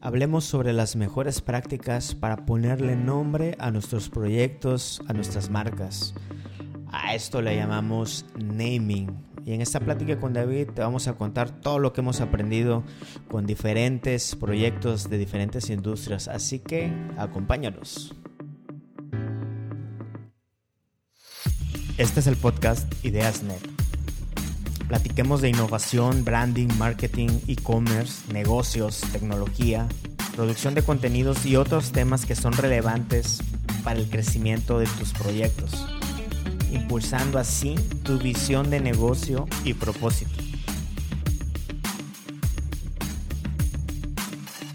Hablemos sobre las mejores prácticas para ponerle nombre a nuestros proyectos, a nuestras marcas. A esto le llamamos naming. Y en esta plática con David te vamos a contar todo lo que hemos aprendido con diferentes proyectos de diferentes industrias. Así que acompáñanos. Este es el podcast IdeasNet Platiquemos de innovación, branding, marketing, e-commerce, negocios, tecnología, producción de contenidos y otros temas que son relevantes para el crecimiento de tus proyectos, impulsando así tu visión de negocio y propósito.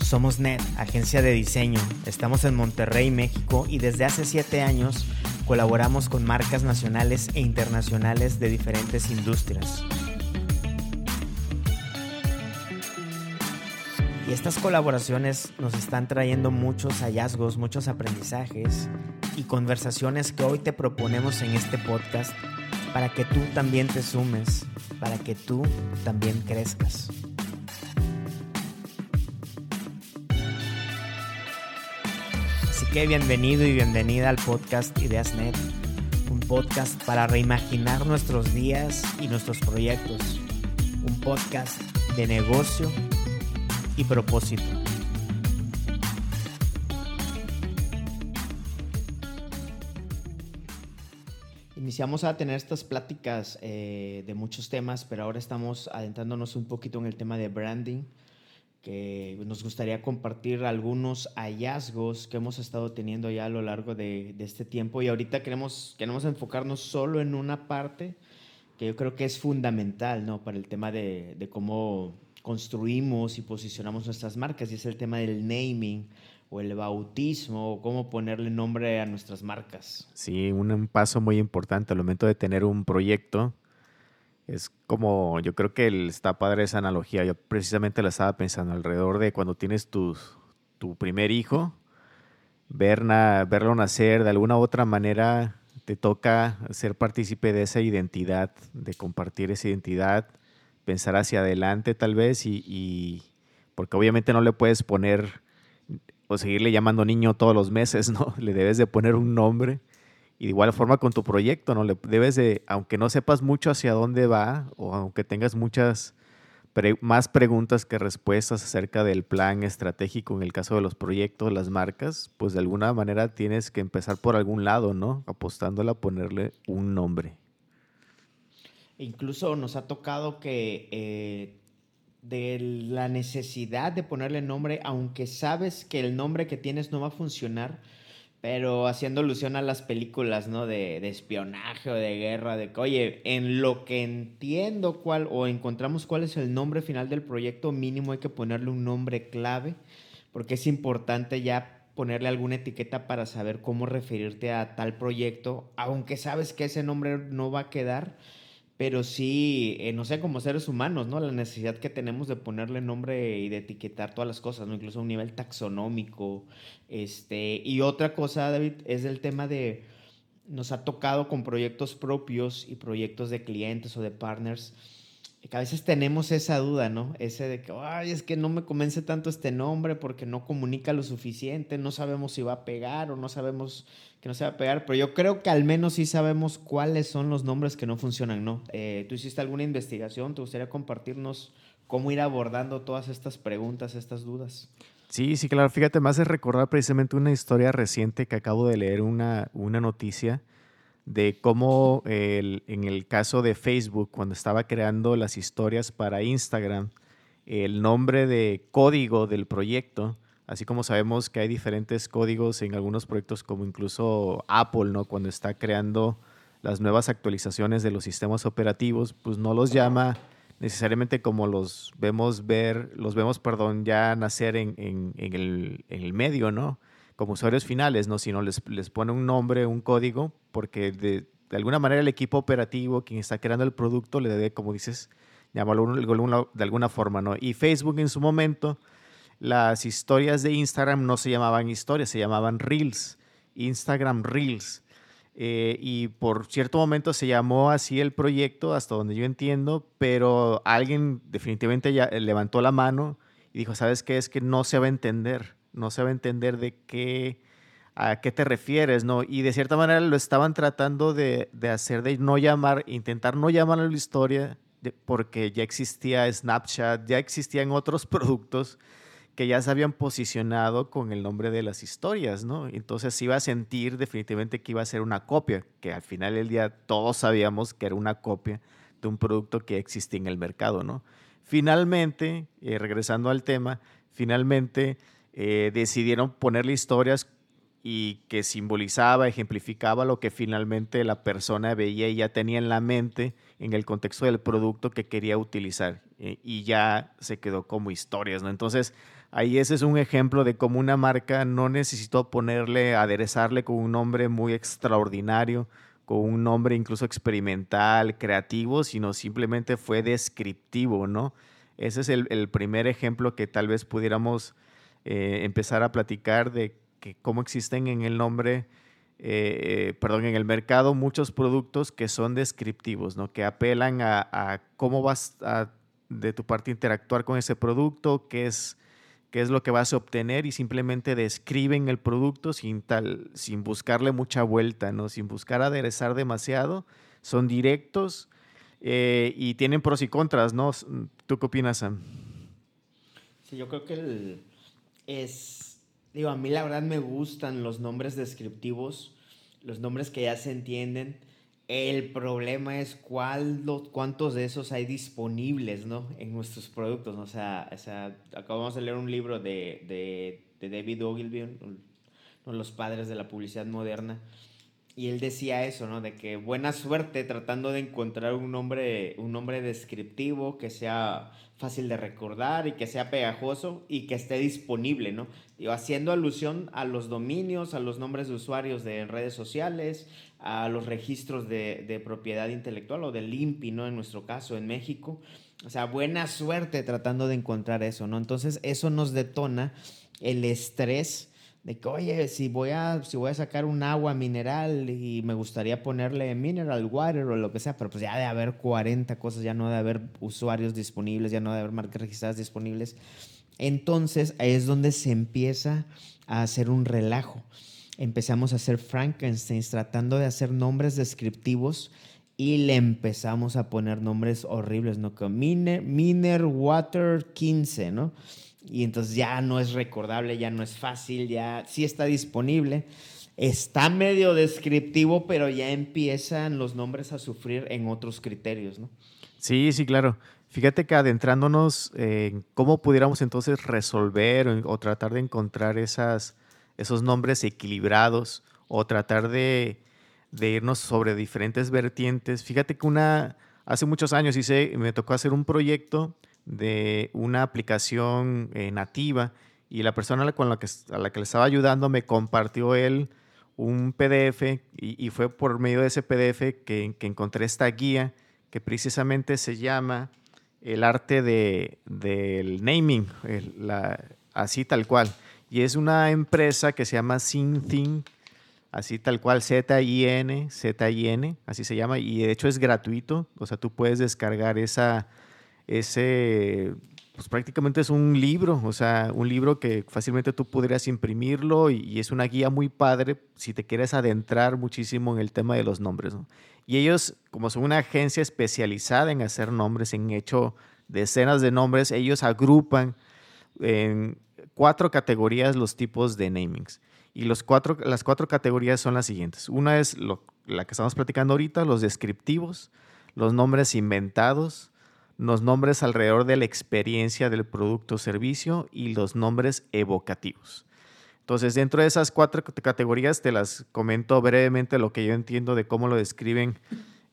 Somos NET, agencia de diseño. Estamos en Monterrey, México y desde hace 7 años colaboramos con marcas nacionales e internacionales de diferentes industrias. Y estas colaboraciones nos están trayendo muchos hallazgos, muchos aprendizajes y conversaciones que hoy te proponemos en este podcast para que tú también te sumes, para que tú también crezcas. Así que bienvenido y bienvenida al podcast IdeasNet, un podcast para reimaginar nuestros días y nuestros proyectos, un podcast de negocio y propósito. Iniciamos a tener estas pláticas eh, de muchos temas, pero ahora estamos adentrándonos un poquito en el tema de branding, que nos gustaría compartir algunos hallazgos que hemos estado teniendo ya a lo largo de, este tiempo y ahorita queremos, queremos enfocarnos solo en una parte que yo creo que es fundamental ¿no? para el tema de, de cómo construimos y posicionamos nuestras marcas y es el tema del naming o el bautismo o cómo ponerle nombre a nuestras marcas. Sí, un paso muy importante al momento de tener un proyecto. Es como, yo creo que está padre esa analogía. Yo precisamente la estaba pensando alrededor de cuando tienes tu, tu primer hijo, ver verlo nacer de alguna u otra manera, te toca ser partícipe de esa identidad, de compartir esa identidad pensar hacia adelante tal vez y, porque obviamente no le puedes poner o seguirle llamando niño todos los meses, ¿no? Le debes de poner un nombre y de igual forma con tu proyecto, ¿no? Le debes de, aunque no sepas mucho hacia dónde va o aunque tengas muchas más preguntas que respuestas acerca del plan estratégico en el caso de los proyectos, las marcas, pues de alguna manera tienes que empezar por algún lado, ¿no? Apostándola a ponerle un nombre. Incluso nos ha tocado que eh, de la necesidad de ponerle nombre, aunque sabes que el nombre que tienes no va a funcionar, pero haciendo alusión a las películas, ¿no? De, de, espionaje o de guerra, de que, oye, en lo que entiendo cuál o encontramos cuál es el nombre final del proyecto, mínimo hay que ponerle un nombre clave, porque es importante ya ponerle alguna etiqueta para saber cómo referirte a tal proyecto, aunque sabes que ese nombre no va a quedar pero sí, eh, no sé, como seres humanos, ¿no? La necesidad que tenemos de ponerle nombre y de etiquetar todas las cosas, ¿no? Incluso a un nivel taxonómico. Este, y otra cosa, David, es el tema de, nos ha tocado con proyectos propios y proyectos de clientes o de partners, a veces tenemos esa duda, ¿no? Ese de que, ay, es que no me convence tanto este nombre porque no comunica lo suficiente, no sabemos si va a pegar o no sabemos que no se va a pegar, pero yo creo que al menos sí sabemos cuáles son los nombres que no funcionan, ¿no? Eh, ¿Tú hiciste alguna investigación? ¿Te gustaría compartirnos cómo ir abordando todas estas preguntas, estas dudas? Sí, sí, claro. Fíjate, más de recordar precisamente una historia reciente que acabo de leer, una, una noticia de cómo en el caso de Facebook, cuando estaba creando las historias para Instagram, el nombre de código del proyecto Así como sabemos que hay diferentes códigos en algunos proyectos, como incluso Apple, ¿no? Cuando está creando las nuevas actualizaciones de los sistemas operativos, pues no los llama necesariamente como los vemos ver, los vemos, perdón, ya nacer en, el, medio, ¿no? Como usuarios finales, ¿no? Sino les, les pone un nombre, un código, porque de, alguna manera el equipo operativo, quien está creando el producto, le debe, como dices, llamarlo de alguna forma, ¿no? Y Facebook en su momento las historias de Instagram no se llamaban historias, se llamaban Reels, Instagram Reels. Eh, y por cierto momento se llamó así el proyecto, hasta donde yo entiendo, pero alguien definitivamente ya levantó la mano y dijo, ¿sabes qué? Es que no se va a entender, no se va a entender de qué, a qué te refieres, ¿no? Y de cierta manera lo estaban tratando de, de hacer, de no llamar, intentar no llamar a la historia, porque ya existía Snapchat, ya existían otros productos que ya se habían posicionado con el nombre de las historias, ¿no? Entonces iba a sentir definitivamente que iba a ser una copia, que al final del día todos sabíamos que era una copia de un producto que existía en el mercado, ¿no? Finalmente, eh, regresando al tema, finalmente eh, decidieron ponerle historias y que simbolizaba, ejemplificaba lo que finalmente la persona veía y ya tenía en la mente en el contexto del producto que quería utilizar eh, y ya se quedó como historias, ¿no? Entonces, ahí ese es un ejemplo de cómo una marca no necesitó ponerle, aderezarle con un nombre muy extraordinario, con un nombre incluso experimental, creativo, sino simplemente fue descriptivo, ¿no? Ese es el, primer ejemplo que tal vez pudiéramos eh, empezar a platicar de que cómo existen en el nombre, eh, perdón, en el mercado muchos productos que son descriptivos, ¿no? Que apelan a, cómo vas a, de tu parte interactuar con ese producto, qué es, qué es lo que vas a obtener y simplemente describen el producto sin tal, sin buscarle mucha vuelta, ¿no? Sin buscar aderezar demasiado, son directos eh, y tienen pros y contras, ¿no? ¿Tú qué opinas, Sam? Sí, yo creo que el, es Digo, a mí la verdad me gustan los nombres descriptivos, los nombres que ya se entienden. El problema es cuál, cuántos de esos hay disponibles, ¿no? En nuestros productos. O sea, o sea acabamos de leer un libro de, de, de David Ogilvy, de los padres de la publicidad moderna, y él decía eso, ¿no? De que buena suerte tratando de encontrar un nombre, un nombre descriptivo que sea fácil de recordar y que sea pegajoso y que esté disponible, ¿no? Digo, haciendo alusión a los dominios, a los nombres de usuarios de redes sociales, a los registros de, de propiedad intelectual o del INPI, ¿no? En nuestro caso, en México. O sea, buena suerte tratando de encontrar eso, ¿no? Entonces, eso nos detona el estrés de que, oye, si voy, a, si voy a sacar un agua mineral y me gustaría ponerle mineral water o lo que sea, pero pues ya de haber 40 cosas, ya no de haber usuarios disponibles, ya no de haber marcas registradas disponibles. Entonces es donde se empieza a hacer un relajo. Empezamos a hacer Frankenstein tratando de hacer nombres descriptivos y le empezamos a poner nombres horribles, ¿no? Como Miner, Miner Water 15, ¿no? Y entonces ya no es recordable, ya no es fácil, ya sí está disponible. Está medio descriptivo, pero ya empiezan los nombres a sufrir en otros criterios, ¿no? Sí, sí, claro. Fíjate que adentrándonos en cómo pudiéramos entonces resolver o, tratar de encontrar esos nombres equilibrados o tratar de, de, irnos sobre diferentes vertientes. Fíjate que una, hace muchos años hice, me tocó hacer un proyecto de una aplicación eh, nativa y la persona con la que, a la que le estaba ayudando me compartió él un PDF y, fue por medio de ese PDF que, encontré esta guía que precisamente se llama El arte de, del naming, la, así tal cual. Y es una empresa que se llama SynThing, así tal cual, Z-I-N, Z-I-N, así se llama, y de hecho es gratuito, o sea, tú puedes descargar esa ese, pues prácticamente es un libro, o sea, un libro que fácilmente tú podrías imprimirlo y, es una guía muy padre si te quieres adentrar muchísimo en el tema de los nombres. Y ellos, como son una agencia especializada en hacer nombres, en hecho decenas de nombres, ellos agrupan en cuatro categorías los tipos de namings. Y los cuatro, las cuatro categorías son las siguientes. Una es la que estamos platicando ahorita, los descriptivos, los nombres inventados, los nombres alrededor de la experiencia del producto o servicio y los nombres evocativos. Entonces, dentro de esas cuatro categorías, te las comento brevemente lo que yo entiendo de cómo lo describen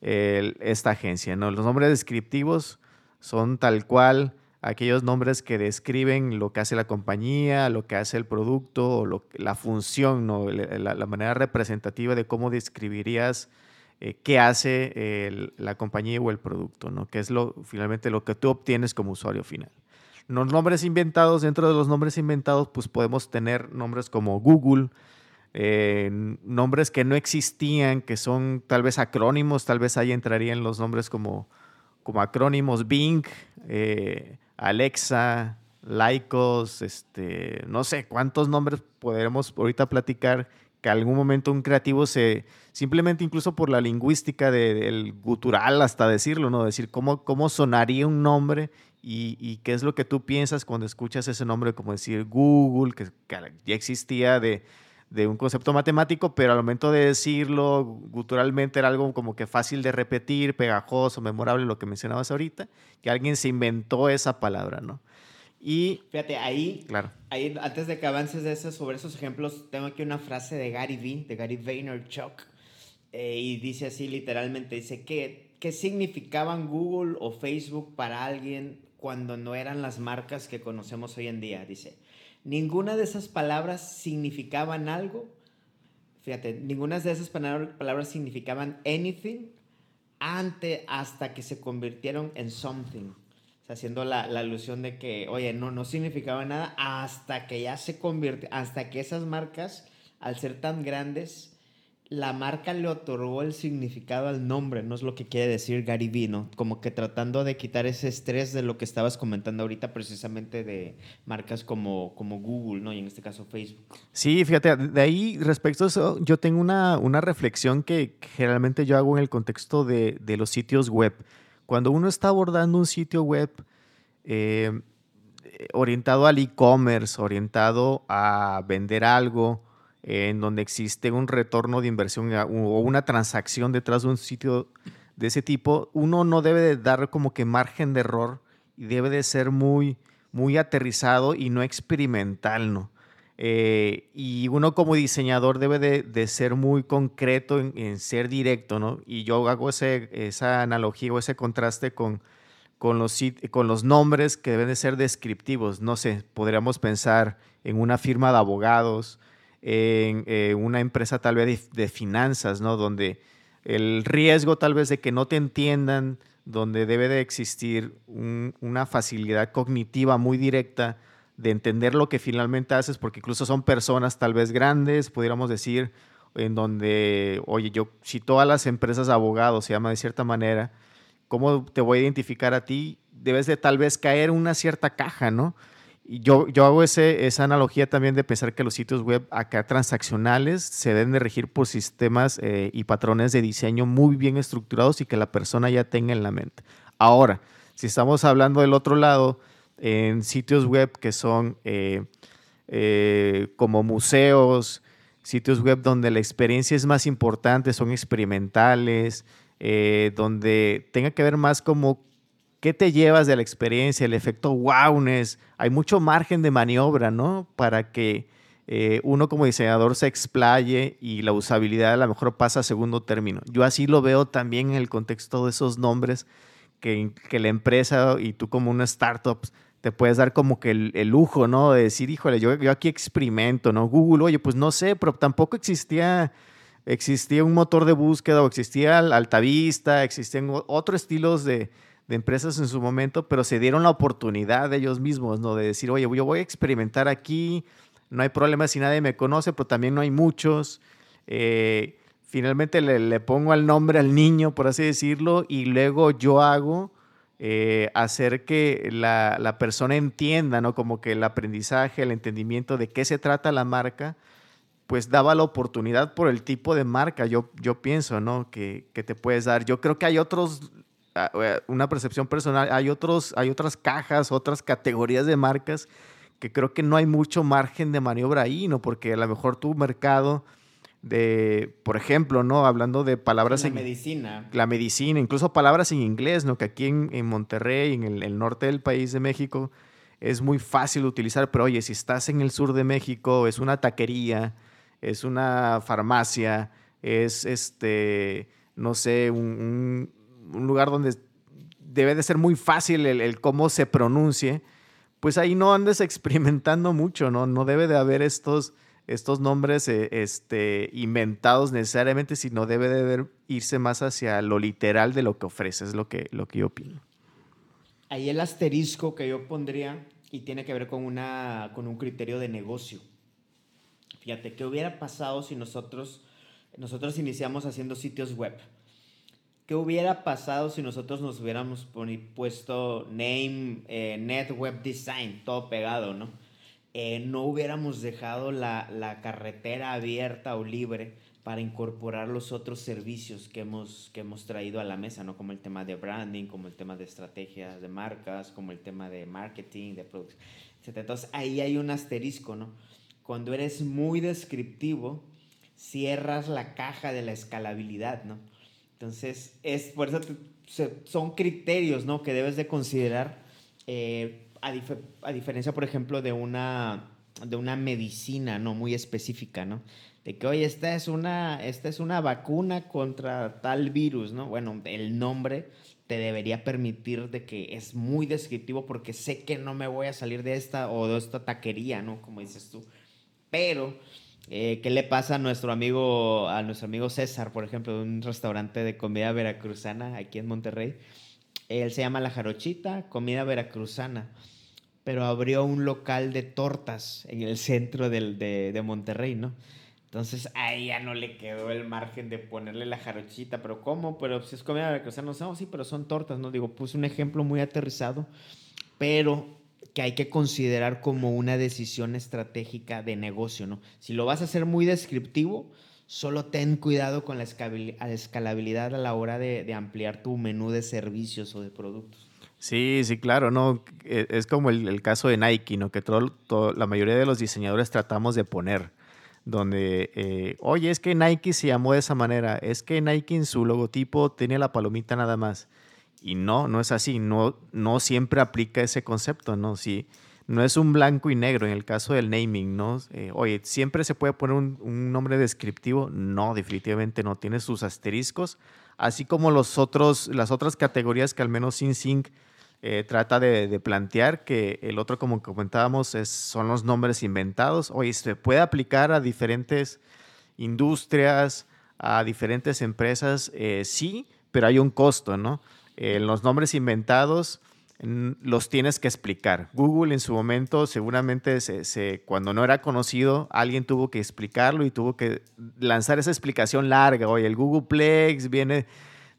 esta agencia. ¿no? Los nombres descriptivos son tal cual aquellos nombres que describen lo que hace la compañía, lo que hace el producto, o la función, ¿no? la, la, manera representativa de cómo describirías eh, qué hace la compañía o el producto, ¿no? que es lo, finalmente lo que tú obtienes como usuario final. Los nombres inventados, dentro de los nombres inventados, pues podemos tener nombres como Google, eh, nombres que no existían, que son tal vez acrónimos, tal vez ahí entrarían los nombres como, como acrónimos Bing, eh, Alexa, laicos, este, no sé cuántos nombres podremos ahorita platicar que algún momento un creativo se, simplemente incluso por la lingüística del gutural hasta decirlo, ¿no? Decir cómo, cómo sonaría un nombre y, qué es lo que tú piensas cuando escuchas ese nombre, como decir Google, que, ya existía de, de, un concepto matemático, pero al momento de decirlo guturalmente era algo como que fácil de repetir, pegajoso, memorable, lo que mencionabas ahorita, que alguien se inventó esa palabra, ¿no? Y fíjate, ahí, claro. ahí antes de que avances de eso, sobre esos ejemplos, tengo aquí una frase de Gary Vee, de Gary Vaynerchuk, eh, y dice así literalmente, dice, que ¿qué significaban Google o Facebook para alguien cuando no eran las marcas que conocemos hoy en día? Dice, ninguna de esas palabras significaban algo, fíjate, ninguna de esas palabras significaban anything antes, hasta que se convirtieron en something haciendo la, alusión de que, oye, no, no significaba nada hasta que ya se convierte, hasta que esas marcas, al ser tan grandes, la marca le otorgó el significado al nombre, no es lo que quiere decir Gary Vino, como que tratando de quitar ese estrés de lo que estabas comentando ahorita precisamente de marcas como, como Google, ¿no? Y en este caso Facebook. Sí, fíjate, de ahí respecto a eso, yo tengo una, una reflexión que generalmente yo hago en el contexto de, de los sitios web. Cuando uno está abordando un sitio web eh, orientado al e-commerce, orientado a vender algo, en donde existe un retorno de inversión o una transacción detrás de un sitio de ese tipo, uno no debe de dar como que margen de error y debe de ser muy, muy aterrizado y no experimental, ¿no? Eh, y uno como diseñador debe de, ser muy concreto en, ser directo, ¿no? Y yo hago ese, esa analogía o ese contraste con, con, los, con los nombres que deben de ser descriptivos. No sé, podríamos pensar en una firma de abogados, en eh, una empresa tal vez de, finanzas, ¿no? Donde el riesgo tal vez de que no te entiendan, donde debe de existir una facilidad cognitiva muy directa de entender lo que finalmente haces, porque incluso son personas tal vez grandes, pudiéramos decir, en donde, oye, yo, si todas las empresas abogados se llaman de cierta manera, ¿cómo te voy a identificar a ti? Debes de tal vez caer en una cierta caja, ¿no? Y yo, yo hago ese, esa analogía también de pensar que los sitios web acá transaccionales se deben de regir por sistemas eh, y patrones de diseño muy bien estructurados y que la persona ya tenga en la mente. Ahora, si estamos hablando del otro lado, en sitios web que son eh, eh, como museos, sitios web donde la experiencia es más importante, son experimentales, eh, donde tenga que ver más como qué te llevas de la experiencia, el efecto wowness. Hay mucho margen de maniobra, ¿no? Para que uno como diseñador se explaye y la usabilidad a lo mejor pasa a segundo término. Yo así lo veo también en el contexto de esos nombres que, que la empresa y tú como una startup te puedes dar como que el, lujo, ¿no? De decir, híjole, yo, aquí experimento, ¿no? Google, oye, pues no sé, pero tampoco existía, existía un motor de búsqueda o existía Altavista, existían otros estilos de, de empresas en su momento, pero se dieron la oportunidad de ellos mismos, ¿no? De decir, oye, yo voy a experimentar aquí, no hay problema si nadie me conoce, pero también no hay muchos. Eh, finalmente le, pongo el nombre al niño, por así decirlo, y luego yo hago eh, hacer que la, persona entienda, ¿no? Como que el aprendizaje, el entendimiento de qué se trata la marca, pues daba la oportunidad por el tipo de marca, yo, yo pienso, ¿no? Que, te puedes dar. Yo creo que hay otros, ah, eh, una percepción personal, hay, otros, hay otras cajas, otras categorías de marcas que creo que no hay mucho margen de maniobra ahí, ¿no? Porque a lo mejor tu mercado de, por ejemplo, ¿no? Hablando de palabras la en medicina. La medicina, incluso palabras en inglés, ¿no? Que aquí en, Monterrey, en el, norte del país de México, es muy fácil utilizar, pero oye, si estás en el sur de México, es una taquería, es una farmacia, es este, no sé, un, lugar donde debe de ser muy fácil el, el, cómo se pronuncie, pues ahí no andes experimentando mucho, ¿no? No debe de haber estos estos nombres eh, este, inventados necesariamente, sino debe de irse más hacia lo literal de lo que ofrece, es lo que, lo que yo opino. Ahí el asterisco que yo pondría y tiene que ver con, una, con un criterio de negocio. Fíjate, ¿qué hubiera pasado si nosotros, nosotros iniciamos haciendo sitios web? ¿qué hubiera pasado si nosotros nos hubiéramos puesto name, eh, net web design, todo pegado, ¿no? Eh, no hubiéramos dejado la, la, carretera abierta o libre para incorporar los otros servicios que hemos, que hemos traído a la mesa, ¿no? Como el tema de branding, como el tema de estrategias de marcas, como el tema de marketing, de productos, etc. Entonces ahí hay un asterisco, ¿no? Cuando eres muy descriptivo, cierras la caja de la escalabilidad, ¿no? Entonces, es por eso son criterios, ¿no? Que debes de considerar eh, a, diferencia, por ejemplo, de una, de una medicina, ¿no? Muy específica, ¿no? De que, oye, esta es, una, esta es una vacuna contra tal virus, ¿no? Bueno, el nombre te debería permitir de que es muy descriptivo porque sé que no me voy a salir de esta o de esta taquería, ¿no? Como dices tú. Pero eh, ¿Qué le pasa a nuestro amigo, a nuestro amigo César, por ejemplo, de un restaurante de comida veracruzana aquí en Monterrey? Él se llama La Jarochita, comida veracruzana, pero abrió un local de tortas en el centro de, de, Monterrey, ¿no? Entonces ahí ya no le quedó el margen de ponerle la jarochita, pero ¿cómo? Pero si es comida veracruzana, no, sí, pero son tortas, ¿no? Digo, puse un ejemplo muy aterrizado, pero que hay que considerar como una decisión estratégica de negocio, ¿no? Si lo vas a hacer muy descriptivo, solo ten cuidado con la escalabilidad a la hora de, ampliar tu menú de servicios o de productos. Sí, sí, claro, no, e, es como el, caso de Nike, ¿no? Que todo, la mayoría de los diseñadores tratamos de poner, donde, eh, oye, es que Nike se llamó de esa manera, es que Nike en su logotipo tiene la palomita nada más. Y no, no es así, no, no siempre aplica ese concepto, ¿no? Si no es un blanco y negro en el caso del naming, ¿no? Eh, oye, ¿siempre se puede poner un, nombre descriptivo? No, definitivamente no, tiene sus asteriscos, así como los otros, las otras categorías que al menos SynSync eh, trata de, plantear, que el otro, como comentábamos, es, son los nombres inventados. Oye, se puede aplicar a diferentes industrias, a diferentes empresas, eh, sí, pero hay un costo, ¿no? Eh, los nombres inventados los tienes que explicar. Google en su momento seguramente se, cuando no era conocido, alguien tuvo que explicarlo y tuvo que lanzar esa explicación larga. Oye, el Googleplex viene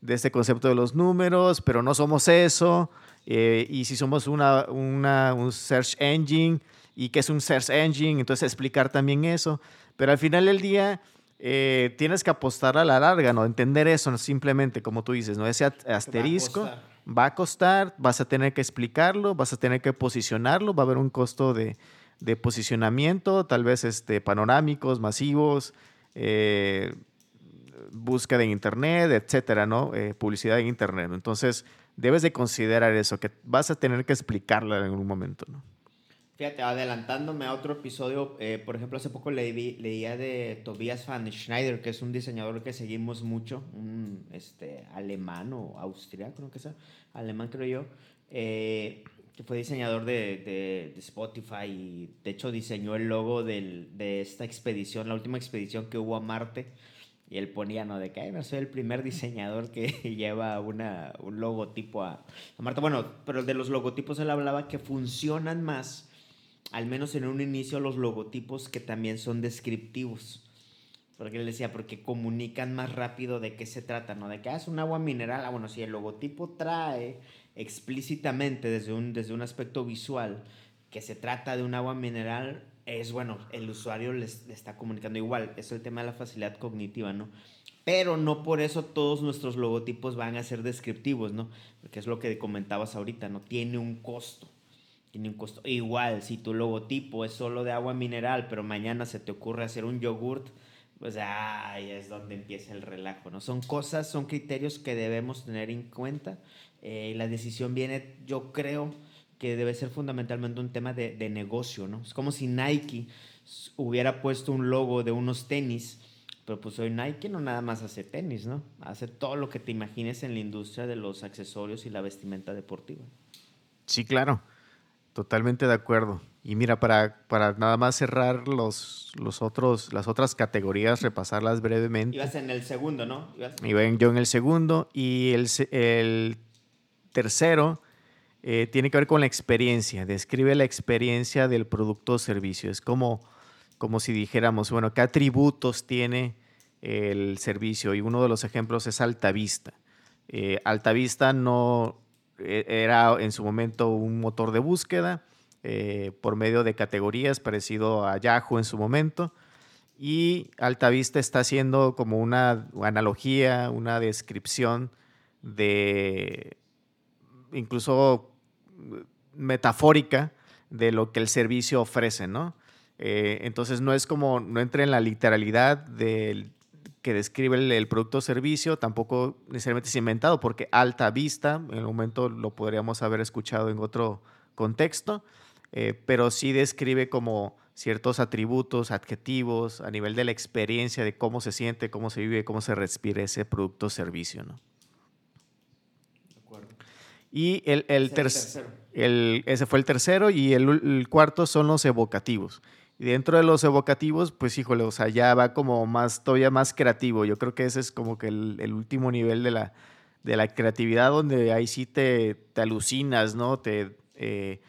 de este concepto de los números, pero no somos eso. Eh, y si somos una, un search engine, ¿y qué es un search engine? Entonces explicar también eso. Pero al final del día eh, tienes que apostar a la larga, ¿no? Entender eso, simplemente, como tú dices, ¿no? Ese asterisco va a, costar, vas a tener que explicarlo, vas a tener que posicionarlo, va a haber un costo de, posicionamiento, tal vez este, panorámicos, masivos, eh, búsqueda en internet, etcétera, ¿no? Eh, publicidad en internet. Entonces, debes de considerar eso, que vas a tener que explicarlo en algún momento, ¿no? Fíjate, adelantándome a otro episodio, eh, por ejemplo, hace poco leí, leía de Tobias van Schneider, que es un diseñador que seguimos mucho, un este, alemán o austriaco, creo que sea, alemán creo yo, eh, que fue diseñador de, de, Spotify y de hecho diseñó el logo del, de esta expedición, la última expedición que hubo a Marte. Y él ponía, ¿no? De que soy el primer diseñador que lleva una, un logotipo a, a Marte. Bueno, pero de los logotipos él hablaba que funcionan más al menos en un inicio, los logotipos que también son descriptivos. Porque él decía, porque comunican más rápido de qué se trata, ¿no? De que ah, es un agua mineral. Ah, bueno, si el logotipo trae explícitamente desde un, desde un aspecto visual que se trata de un agua mineral, es bueno, el usuario le está comunicando igual. Es el tema de la facilidad cognitiva, ¿no? Pero no por eso todos nuestros logotipos van a ser descriptivos, ¿no? Porque es lo que comentabas ahorita, ¿no? Tiene un costo tiene un costo. Igual, si tu logotipo es solo de agua mineral, pero mañana se te ocurre hacer un yogurt, pues ahí es donde empieza el relajo, ¿no? Son cosas, son criterios que debemos tener en cuenta. Eh, la decisión viene, yo creo que debe ser fundamentalmente un tema de, de, negocio, ¿no? Es como si Nike hubiera puesto un logo de unos tenis, pero pues hoy Nike no nada más hace tenis, ¿no? Hace todo lo que te imagines en la industria de los accesorios y la vestimenta deportiva. Sí, claro. Totalmente de acuerdo. Y mira, para, para nada más cerrar los, los otros, las otras categorías, repasarlas brevemente. Ibas en el segundo, ¿no? Iba yo en el segundo. Y el, el tercero eh, tiene que ver con la experiencia. Describe la experiencia del producto o servicio. Es como, como si dijéramos, bueno, ¿qué atributos tiene el servicio? Y uno de los ejemplos es Altavista. Eh, Altavista no era en su momento un motor de búsqueda eh, por medio de categorías parecido a Yahoo en su momento. Y Altavista está haciendo como una analogía, una descripción de incluso metafórica de lo que el servicio ofrece, ¿no? Eh, entonces no es como, no entra en la literalidad del que describe el, producto o servicio, tampoco necesariamente es inventado, porque alta vista, en el momento lo podríamos haber escuchado en otro contexto, eh, pero sí describe como ciertos atributos, adjetivos, a nivel de la experiencia, de cómo se siente, cómo se vive, cómo se respira ese producto o servicio, ¿no? Y el, el, tercero. El, ese fue el tercero y el, cuarto son los evocativos. Y dentro de los evocativos, pues híjole, o sea, ya va como más, todavía más creativo. Yo creo que ese es como que el, último nivel de la, de la creatividad donde ahí sí te, te alucinas, ¿no? Te, eh,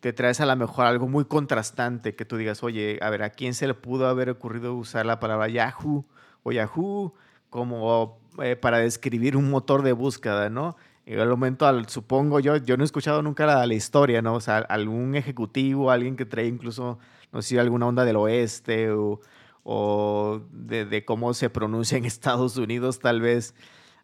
te traes a lo mejor algo muy contrastante que tú digas, oye, a ver, ¿a quién se le pudo haber ocurrido usar la palabra Yahoo o Yahoo como eh, para describir un motor de búsqueda, ¿no? en el momento, al, supongo yo, yo no he escuchado nunca la, la, historia, ¿no? O sea, algún ejecutivo, alguien que trae incluso, no sé si alguna onda del oeste o, o de, cómo se pronuncia en Estados Unidos, tal vez,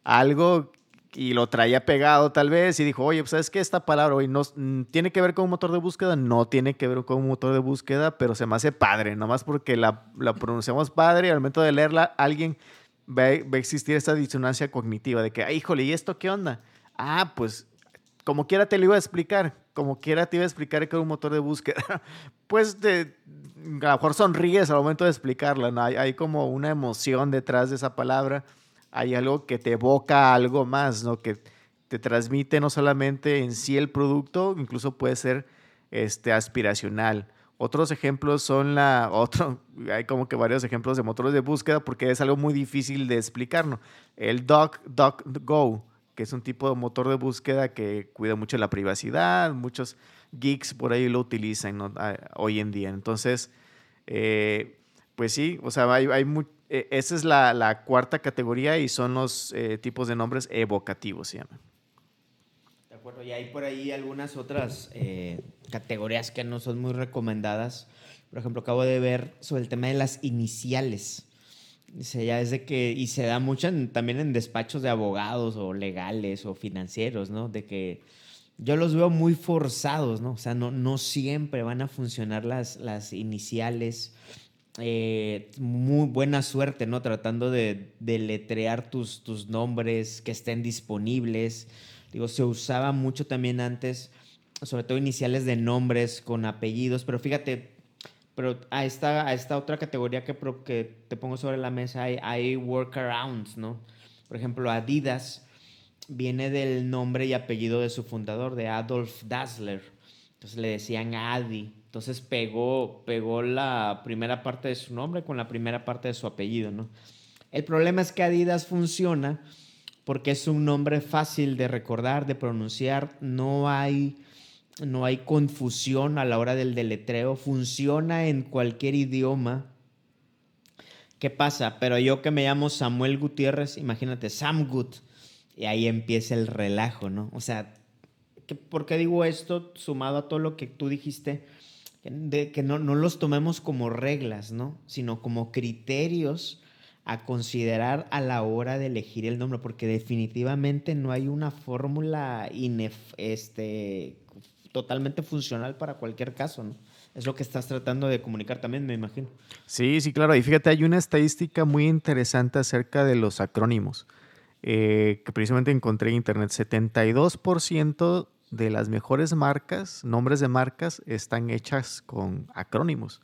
algo y lo traía pegado tal vez y dijo, oye, pues sabes que esta palabra hoy no mm, tiene que ver con un motor de búsqueda, no tiene que ver con un motor de búsqueda, pero se me hace padre, nomás porque la, la pronunciamos padre y al momento de leerla alguien va, a existir esta disonancia cognitiva de que, ay, híjole, ¿y esto qué onda? Ah, pues como quiera te lo iba a explicar, como quiera te iba a explicar que era un motor de búsqueda. Pues de, a lo mejor sonríes al momento de explicarla, ¿no? Hay, como una emoción detrás de esa palabra, hay algo que te evoca algo más, ¿no? Que te transmite no solamente en sí el producto, incluso puede ser este, aspiracional. Otros ejemplos son la, otro, hay como que varios ejemplos de motores de búsqueda porque es algo muy difícil de explicar, ¿no? El DuckDuckGo que es un tipo de motor de búsqueda que cuida mucho la privacidad, muchos geeks por ahí lo utilizan ah, hoy en día. Entonces, eh, pues sí, o sea, hay, hay eh, esa es la, cuarta categoría y son los eh, tipos de nombres evocativos, se llaman. De acuerdo, y hay por ahí algunas otras categorías que no son muy recomendadas. Por ejemplo, acabo de ver sobre el tema de las iniciales. Dice, ya es de que, y se da mucho también en despachos de abogados o legales o financieros, ¿no? De que yo los veo muy forzados, ¿no? O sea, no, no siempre van a funcionar las, las iniciales. Eh, muy buena suerte, ¿no? Tratando de, de letrear tus, tus nombres que estén disponibles. Digo, se usaba mucho también antes, sobre todo iniciales de nombres con apellidos, pero fíjate, pero a esta, a esta otra categoría que, que te pongo sobre la mesa hay, hay workarounds, ¿no? Por ejemplo, Adidas viene del nombre y apellido de su fundador, de Adolf Dassler. Entonces le decían Adi. Entonces pegó, pegó la primera parte de su nombre con la primera parte de su apellido, ¿no? El problema es que Adidas funciona porque es un nombre fácil de recordar, de pronunciar. No hay no hay confusión a la hora del deletreo, funciona en cualquier idioma. ¿Qué pasa? Pero yo que me llamo Samuel Gutiérrez, imagínate, Sam Gut, y ahí empieza el relajo, ¿no? O sea, ¿por qué digo esto sumado a todo lo que tú dijiste? De que no, no los tomemos como reglas, ¿no? Sino como criterios a considerar a la hora de elegir el nombre, porque definitivamente no hay una fórmula este, totalmente funcional para cualquier caso, ¿no? Es lo que estás tratando de comunicar también, me imagino. Sí, sí, claro. Y fíjate, hay una estadística muy interesante acerca de los acrónimos, eh, que precisamente encontré en internet. 72% de las mejores marcas, nombres de marcas, están hechas con acrónimos.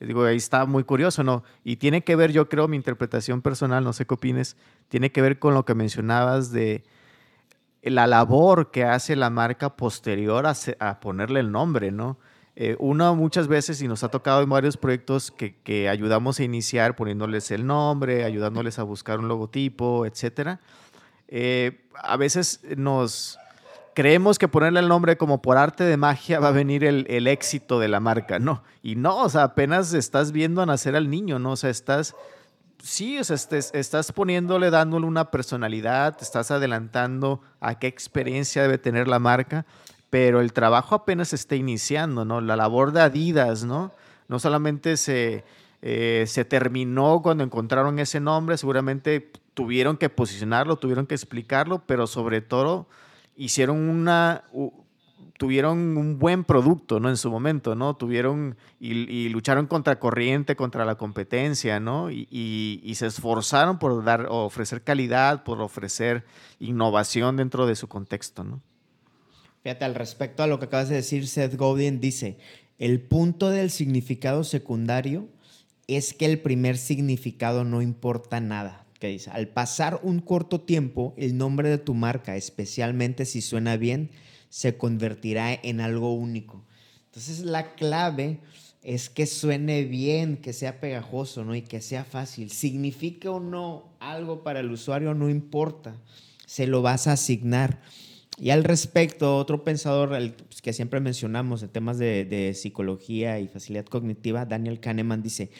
Digo, ahí está muy curioso, ¿no? Y tiene que ver, yo creo, mi interpretación personal, no sé qué opines, tiene que ver con lo que mencionabas de la labor que hace la marca posterior a, ponerle el nombre, ¿no? Eh, uno muchas veces, y nos ha tocado en varios proyectos que, ayudamos a iniciar poniéndoles el nombre, ayudándoles a buscar un logotipo, etcétera, eh, a veces nos creemos que ponerle el nombre como por arte de magia va a venir el, el, éxito de la marca, ¿no? Y no, o sea, apenas estás viendo nacer al niño, ¿no? O sea, estás sí, o sea, estás poniéndole, dándole una personalidad, te estás adelantando a qué experiencia debe tener la marca, pero el trabajo apenas está iniciando, ¿no? La labor de Adidas, ¿no? No solamente se, eh, se terminó cuando encontraron ese nombre, seguramente tuvieron que posicionarlo, tuvieron que explicarlo, pero sobre todo hicieron una, tuvieron un buen producto, ¿no? En su momento, ¿no? Tuvieron y, lucharon contra corriente, contra la competencia, ¿no? Y, se esforzaron por dar, ofrecer calidad, por ofrecer innovación dentro de su contexto, ¿no? Fíjate, al respecto a lo que acabas de decir, Seth Godin dice, el punto del significado secundario es que el primer significado no importa nada. Que dice, al pasar un corto tiempo, el nombre de tu marca, especialmente si suena bien, se convertirá en algo único. Entonces la clave es que suene bien, que sea pegajoso, ¿no? Y que sea fácil. Signifique o no algo para el usuario, no importa. Se lo vas a asignar. Y al respecto, otro pensador que siempre mencionamos en temas de psicología y facilidad cognitiva, Daniel Kahneman, dice,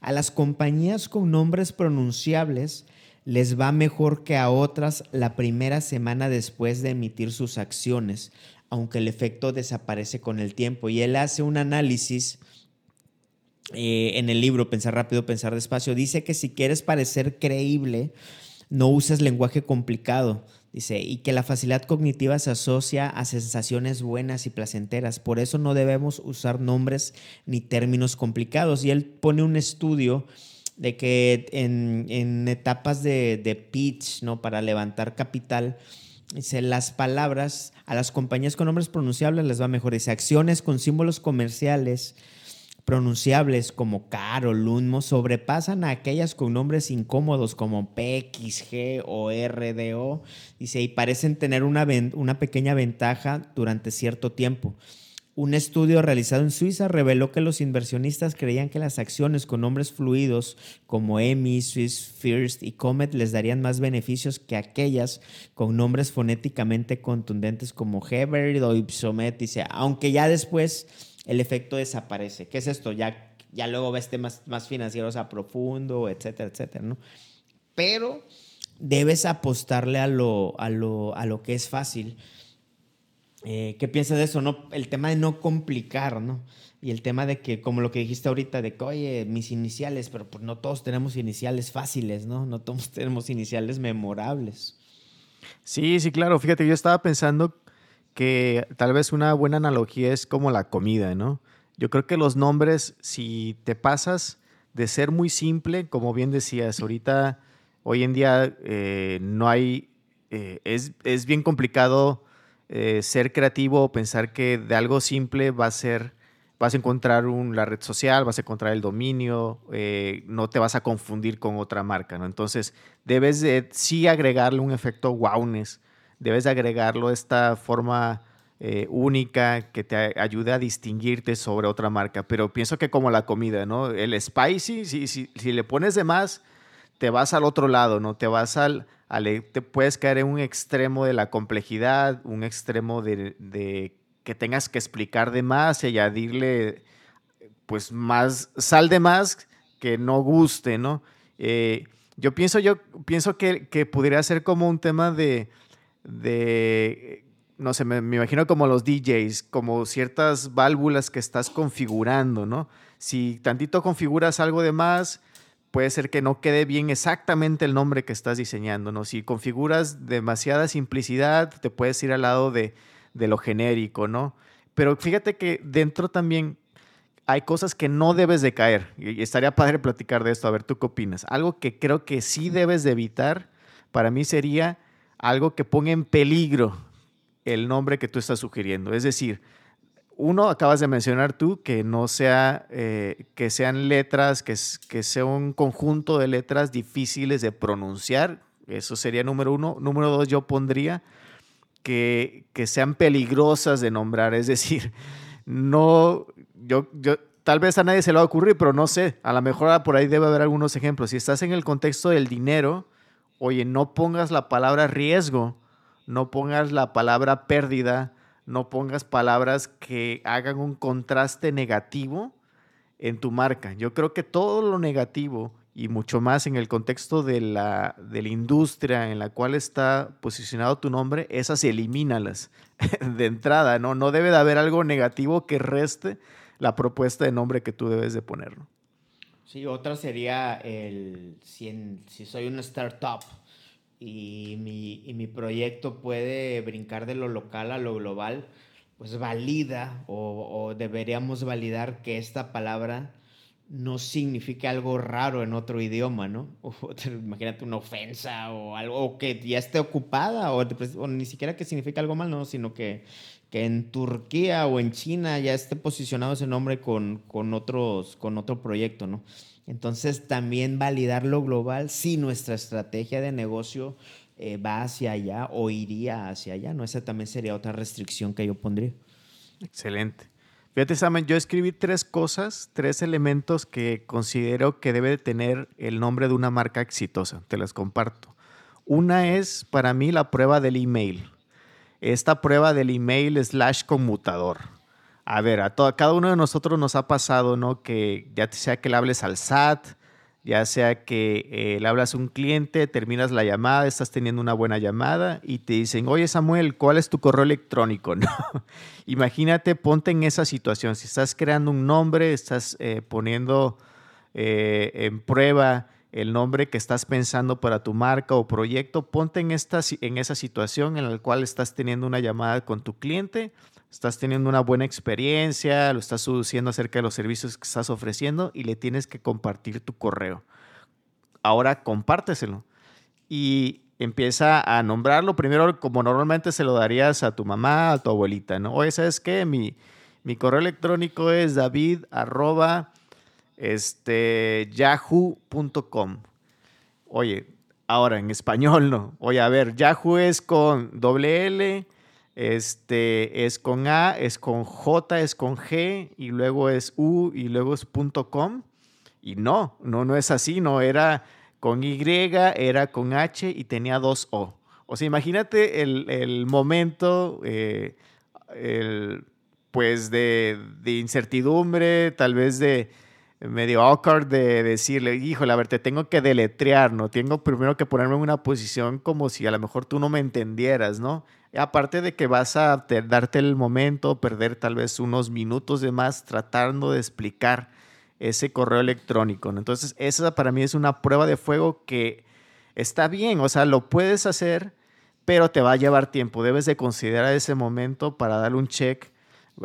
a las compañías con nombres pronunciables les va mejor que a otras la primera semana después de emitir sus acciones, aunque el efecto desaparece con el tiempo. Y él hace un análisis eh, en el libro Pensar rápido, pensar despacio. Dice que si quieres parecer creíble, no uses lenguaje complicado. Dice, y que la facilidad cognitiva se asocia a sensaciones buenas y placenteras. Por eso no debemos usar nombres ni términos complicados. Y él pone un estudio de que en, etapas de, pitch, ¿no? Para levantar capital, dice, las palabras a las compañías con nombres pronunciables les va mejor. Dice, acciones con símbolos comerciales pronunciables como Caro, Lunmo, sobrepasan a aquellas con nombres incómodos como P, X, G o RDO, dice, y parecen tener una, una pequeña ventaja durante cierto tiempo. Un estudio realizado en Suiza reveló que los inversionistas creían que las acciones con nombres fluidos como EMI, Swiss First y Comet les darían más beneficios que aquellas con nombres fonéticamente contundentes como Heber o Ipsomet. Aunque ya después el efecto desaparece. ¿Qué es esto? Ya, ya luego ves temas más financieros a profundo, etcétera, etcétera, ¿no? Pero debes apostarle a lo, a lo, a lo que es fácil eh, ¿Qué piensas de eso? No? El tema de no complicar, ¿no? Y el tema de que, como lo que dijiste ahorita, de que, oye, mis iniciales, pero pues no todos tenemos iniciales fáciles, ¿no? No todos tenemos iniciales memorables. Sí, sí, claro. Fíjate, yo estaba pensando que tal vez una buena analogía es como la comida, ¿no? Yo creo que los nombres, si te pasas de ser muy simple, como bien decías, ahorita, hoy en día eh, no hay, eh, es, es bien complicado eh, ser creativo o pensar que de algo simple va a ser, vas a encontrar un, la red social, vas a encontrar el dominio, eh, no te vas a confundir con otra marca, ¿no? Entonces, debes de sí agregarle un efecto wowness, debes de agregarlo esta forma eh, única que te ayude a distinguirte sobre otra marca, pero pienso que como la comida, ¿no? El spicy, si, si, si le pones de más, te vas al otro lado, ¿no? Te vas al, te puedes caer en un extremo de la complejidad, un extremo de, que tengas que explicar de más y añadirle pues más, sal de más que no guste, ¿no? Eh, yo pienso, yo pienso que, que, pudiera ser como un tema de, de no sé, me, me, imagino como los DJs, como ciertas válvulas que estás configurando, ¿no? Si tantito configuras algo de más, puede ser que no quede bien exactamente el nombre que estás diseñando, ¿no? Si configuras demasiada simplicidad, te puedes ir al lado de, lo genérico, ¿no? Pero fíjate que dentro también hay cosas que no debes de caer. Y estaría padre platicar de esto. A ver, ¿tú qué opinas? Algo que creo que sí debes de evitar, para mí sería algo que ponga en peligro el nombre que tú estás sugiriendo. Es decir, uno, acabas de mencionar tú, que no sea, eh, que sean letras, que, que sea un conjunto de letras difíciles de pronunciar. Eso sería número uno. Número dos, yo pondría que, que sean peligrosas de nombrar. Es decir, no, yo, yo, tal vez a nadie se le va a ocurrir, pero no sé, a lo mejor por ahí debe haber algunos ejemplos. Si estás en el contexto del dinero, oye, no pongas la palabra riesgo, no pongas la palabra pérdida, no pongas palabras que hagan un contraste negativo en tu marca. Yo creo que todo lo negativo y mucho más en el contexto de la, de la industria en la cual está posicionado tu nombre, esas elimínalas de entrada, ¿no? No debe de haber algo negativo que reste la propuesta de nombre que tú debes de poner, Sí, otra sería el, si, si soy una startup y mi, y mi proyecto puede brincar de lo local a lo global, pues valida o, o deberíamos validar que esta palabra no significa algo raro en otro idioma, ¿no? imagínate una ofensa o algo que ya esté ocupada o, ni siquiera que significa algo mal, no, sino que, que en Turquía o en China ya esté posicionado ese nombre con, con, otros, con otro proyecto, ¿no? Entonces también validar lo global si nuestra estrategia de negocio eh, va hacia allá o iría hacia allá, ¿no? Esa también sería otra restricción que yo pondría. Excelente. Fíjate, Samuel, yo escribí tres cosas, tres elementos que considero que debe tener el nombre de una marca exitosa. Te las comparto. Una es para mí la prueba del email. Esta prueba del email slash conmutador. A ver, a, todo, cada uno de nosotros nos ha pasado, ¿no? Que ya sea que le hables al SAT, ya sea que eh, le hablas a un cliente, terminas la llamada, estás teniendo una buena llamada y te dicen, oye Samuel, ¿cuál es tu correo electrónico? Imagínate, ponte en esa situación. Si estás creando un nombre, estás eh, poniendo eh, en prueba el nombre que estás pensando para tu marca o proyecto, ponte en, esta, en esa situación en la cual estás teniendo una llamada con tu cliente estás teniendo una buena experiencia, lo estás seduciendo acerca de los servicios que estás ofreciendo y le tienes que compartir tu correo. Ahora compárteselo y empieza a nombrarlo. Primero, como normalmente se lo darías a tu mamá, a tu abuelita, ¿no? Oye, ¿sabes qué? Mi, mi correo electrónico es david este, yahoo.com. Oye, ahora en español no. Oye, a ver, Yahoo es con doble L, este es con A, es con J, es con G y luego es U y luego es .com. Y no, no, no es así, no, era con Y, era con H y tenía dos O. O sea, imagínate el, momento, eh, pues de, de, incertidumbre, tal vez de medio awkward de decirle, híjole, a ver, te tengo que deletrear, ¿no? Tengo primero que ponerme en una posición como si a lo mejor tú no me entendieras, ¿no? Aparte de que vas a darte el momento, perder tal vez unos minutos de más tratando de explicar ese correo electrónico. Entonces, esa para mí es una prueba de fuego que está bien, o sea, lo puedes hacer, pero te va a llevar tiempo. Debes de considerar ese momento para darle un check,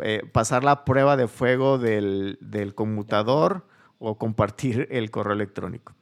eh, pasar la prueba de fuego del, del conmutador o compartir el correo electrónico.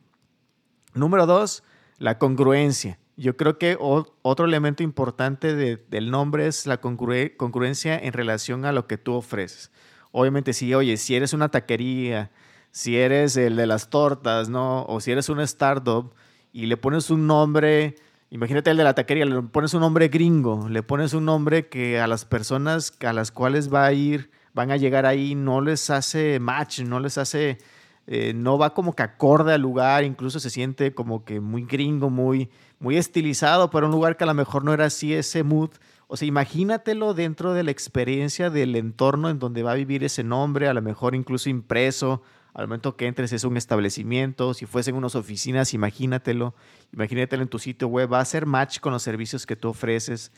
Número dos, la congruencia. Yo creo que otro elemento importante del nombre es la congruencia en relación a lo que tú ofreces. Obviamente, si, oye, si eres una taquería, si eres el de las tortas, ¿no? O si eres una startup y le pones un nombre, imagínate el de la taquería, le pones un nombre gringo, le pones un nombre que a las personas a las cuales va a ir, van a llegar ahí, no les hace match, no les hace, eh, no va como que acorde al lugar, incluso se siente como que muy gringo, muy muy estilizado para un lugar que a lo mejor no era así ese mood. O sea, imagínatelo dentro de la experiencia del entorno en donde va a vivir ese nombre, a lo mejor incluso impreso. Al momento que entres es un establecimiento, si fuesen unas oficinas, imagínatelo. Imagínatelo en tu sitio web, va a ser match con los servicios que tú ofreces,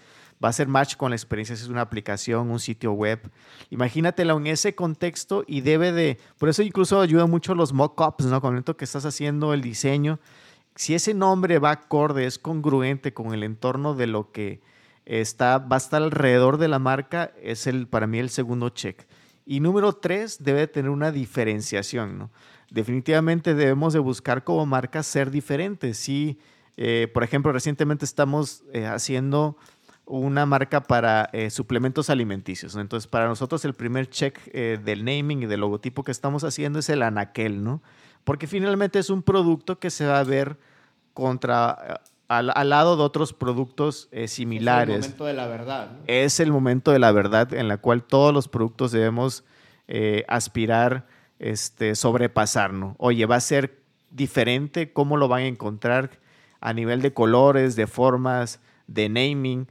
va a ser match con la experiencia si es una aplicación, un sitio web. Imagínatelo en ese contexto y debe de, por eso incluso ayuda mucho los mock-ups, ¿no? Con el momento que estás haciendo el diseño, si ese nombre va acorde, es congruente con el entorno de lo que está, va a estar alrededor de la marca, es el, para mí el segundo check. Y número tres, debe tener una diferenciación. ¿no? Definitivamente debemos de buscar como marca ser diferentes. Si, eh, por ejemplo, recientemente estamos eh, haciendo una marca para eh, suplementos alimenticios. Entonces, para nosotros el primer check del naming y del logotipo que estamos haciendo es el anaquel, ¿no? Porque finalmente es un producto que se va a ver contra, eh, al, lado de otros productos similares. Eh, es el momento de la verdad. Es el momento de la verdad en la cual todos los productos debemos eh, aspirar, este, sobrepasar, Oye, va a ser diferente, ¿cómo lo van a encontrar a nivel de colores, de formas, de naming?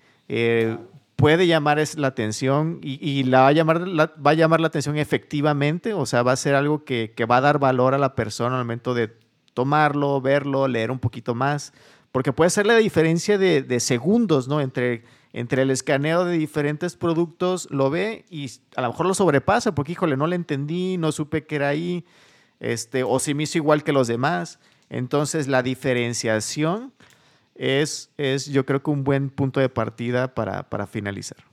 Puede llamar la atención y, la va, a llamar, la, va a llamar la atención efectivamente, o sea, va a ser algo que, va a dar valor a la persona al momento de tomarlo, verlo, leer un poquito más, porque puede ser la diferencia de, segundos, ¿no? Entre, entre el escaneo de diferentes productos, lo ve y a lo mejor lo sobrepasa, porque híjole, no le entendí, no supe que era ahí, este, o se me hizo igual que los demás. Entonces, la diferenciación es, es yo creo que un buen punto de partida para, para finalizar.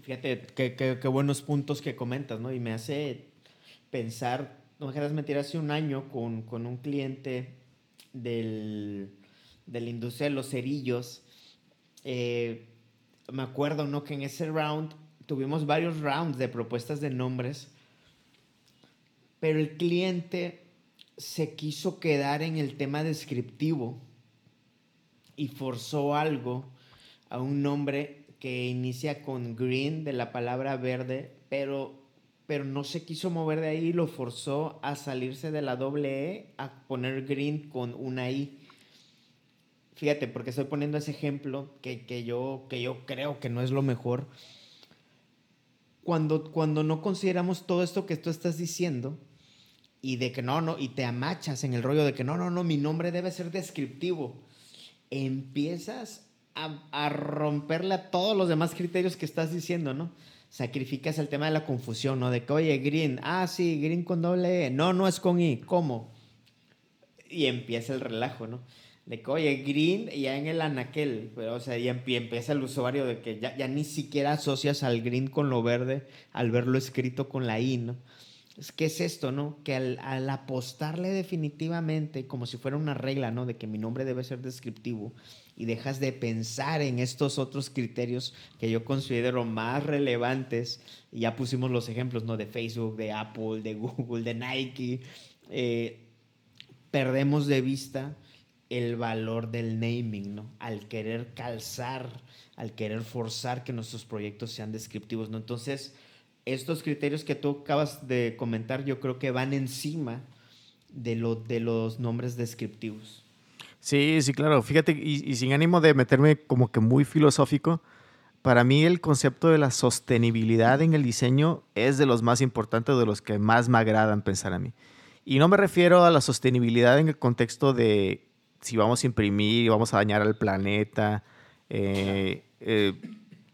Fíjate, qué, buenos puntos que comentas, ¿no? Y me hace pensar, no me dejas mentir, hace un año con, con un cliente del, de industria de los cerillos, eh, me acuerdo, ¿no? Que en ese round tuvimos varios rounds de propuestas de nombres, pero el cliente se quiso quedar en el tema descriptivo y forzó algo a un nombre que inicia con green de la palabra verde, pero, pero no se quiso mover de ahí y lo forzó a salirse de la doble E a poner green con una I. Fíjate, porque estoy poniendo ese ejemplo que, yo, que yo creo que no es lo mejor. Cuando, cuando no consideramos todo esto que tú estás diciendo, y de que no, no, y te amachas en el rollo de que no, no, no, mi nombre debe ser descriptivo. Empiezas a, romperle a todos los demás criterios que estás diciendo, ¿no? Sacrificas el tema de la confusión, ¿no? De que, oye, green, ah, sí, green con doble E, no, no es con I, ¿cómo? Y empieza el relajo, ¿no? De que, oye, green, ya en el anaquel, pero, o sea, ya empieza el usuario de que ya, ya ni siquiera asocias al green con lo verde al verlo escrito con la I, ¿no? ¿Qué es esto, no? Que al, apostarle definitivamente, como si fuera una regla, ¿no? De que mi nombre debe ser descriptivo y dejas de pensar en estos otros criterios que yo considero más relevantes, y ya pusimos los ejemplos, ¿no? De Facebook, de Apple, de Google, de Nike, eh, perdemos de vista el valor del naming, ¿no? Al querer calzar, al querer forzar que nuestros proyectos sean descriptivos, ¿no? Entonces, estos criterios que tú acabas de comentar, yo creo que van encima de, lo, de los nombres descriptivos. Sí, sí, claro. Fíjate, y, sin ánimo de meterme como que muy filosófico, para mí el concepto de la sostenibilidad en el diseño es de los más importantes, de los que más me agradan pensar a mí. Y no me refiero a la sostenibilidad en el contexto de si vamos a imprimir y vamos a dañar al planeta. Eh, eh,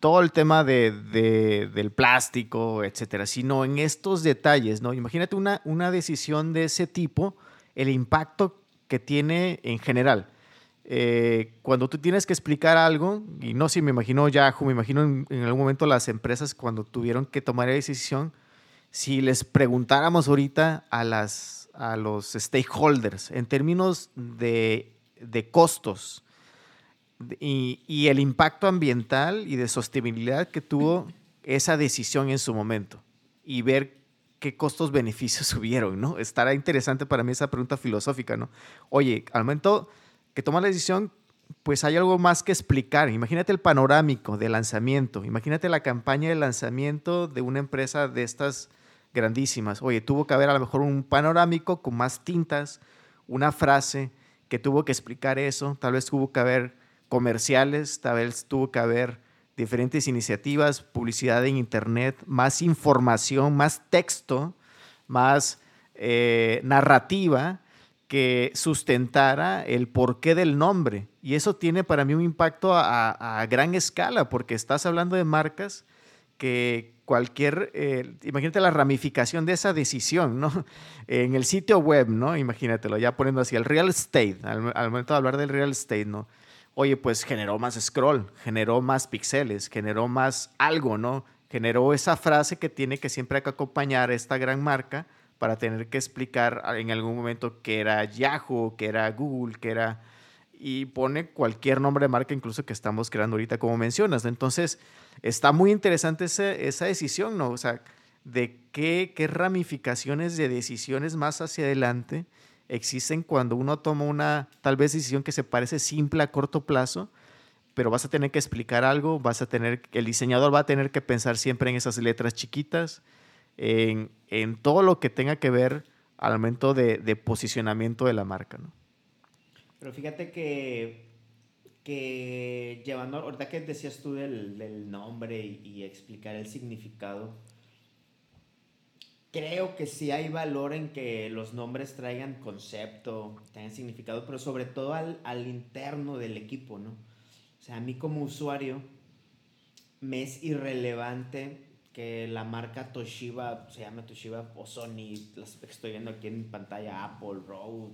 todo el tema de, del plástico, etcétera, sino en estos detalles, ¿no? Imagínate una, una decisión de ese tipo, el impacto que tiene en general. Eh, cuando tú tienes que explicar algo, y no si me imagino Yahoo, me imagino en, algún momento las empresas cuando tuvieron que tomar esa decisión, si les preguntáramos ahorita a, las, a los stakeholders en términos de, de costos, y, el impacto ambiental y de sostenibilidad que tuvo esa decisión en su momento y ver qué costos-beneficios hubieron, ¿no? Estará interesante para mí esa pregunta filosófica, ¿no? Oye, al momento que tomas la decisión, pues hay algo más que explicar. Imagínate el panorámico de lanzamiento, imagínate la campaña de lanzamiento de una empresa de estas grandísimas. Oye, tuvo que haber a lo mejor un panorámico con más tintas, una frase que tuvo que explicar eso, tal vez tuvo que haber comerciales, tal vez tuvo que haber diferentes iniciativas, publicidad en Internet, más información, más texto, más eh, narrativa que sustentara el porqué del nombre. Y eso tiene para mí un impacto a, gran escala, porque estás hablando de marcas que cualquier, eh, imagínate la ramificación de esa decisión, ¿no? En el sitio web, ¿no? Imagínatelo, ya poniendo así, el real estate, al, al momento de hablar del real estate, ¿no? Oye, pues generó más scroll, generó más píxeles, generó más algo, ¿no? Generó esa frase que tiene que siempre acompañar esta gran marca para tener que explicar en algún momento que era Yahoo, que era Google, que era... Y pone cualquier nombre de marca incluso que estamos creando ahorita, como mencionas. Entonces, está muy interesante esa decisión, ¿no? O sea, de qué, qué ramificaciones de decisiones más hacia adelante existen cuando uno toma una tal vez decisión que se parece simple a corto plazo, pero vas a tener que explicar algo, vas a tener, el diseñador va a tener que pensar siempre en esas letras chiquitas, en, todo lo que tenga que ver al momento de, de posicionamiento de la marca. ¿no? Pero fíjate que que llevando, ahorita que decías tú del, nombre y, explicar el significado, creo que sí hay valor en que los nombres traigan concepto, tengan significado, pero sobre todo al, al interno del equipo, ¿no? O sea, a mí como usuario me es irrelevante que la marca Toshiba se llame Toshiba o Sony, las que estoy viendo aquí en pantalla, Apple, Road,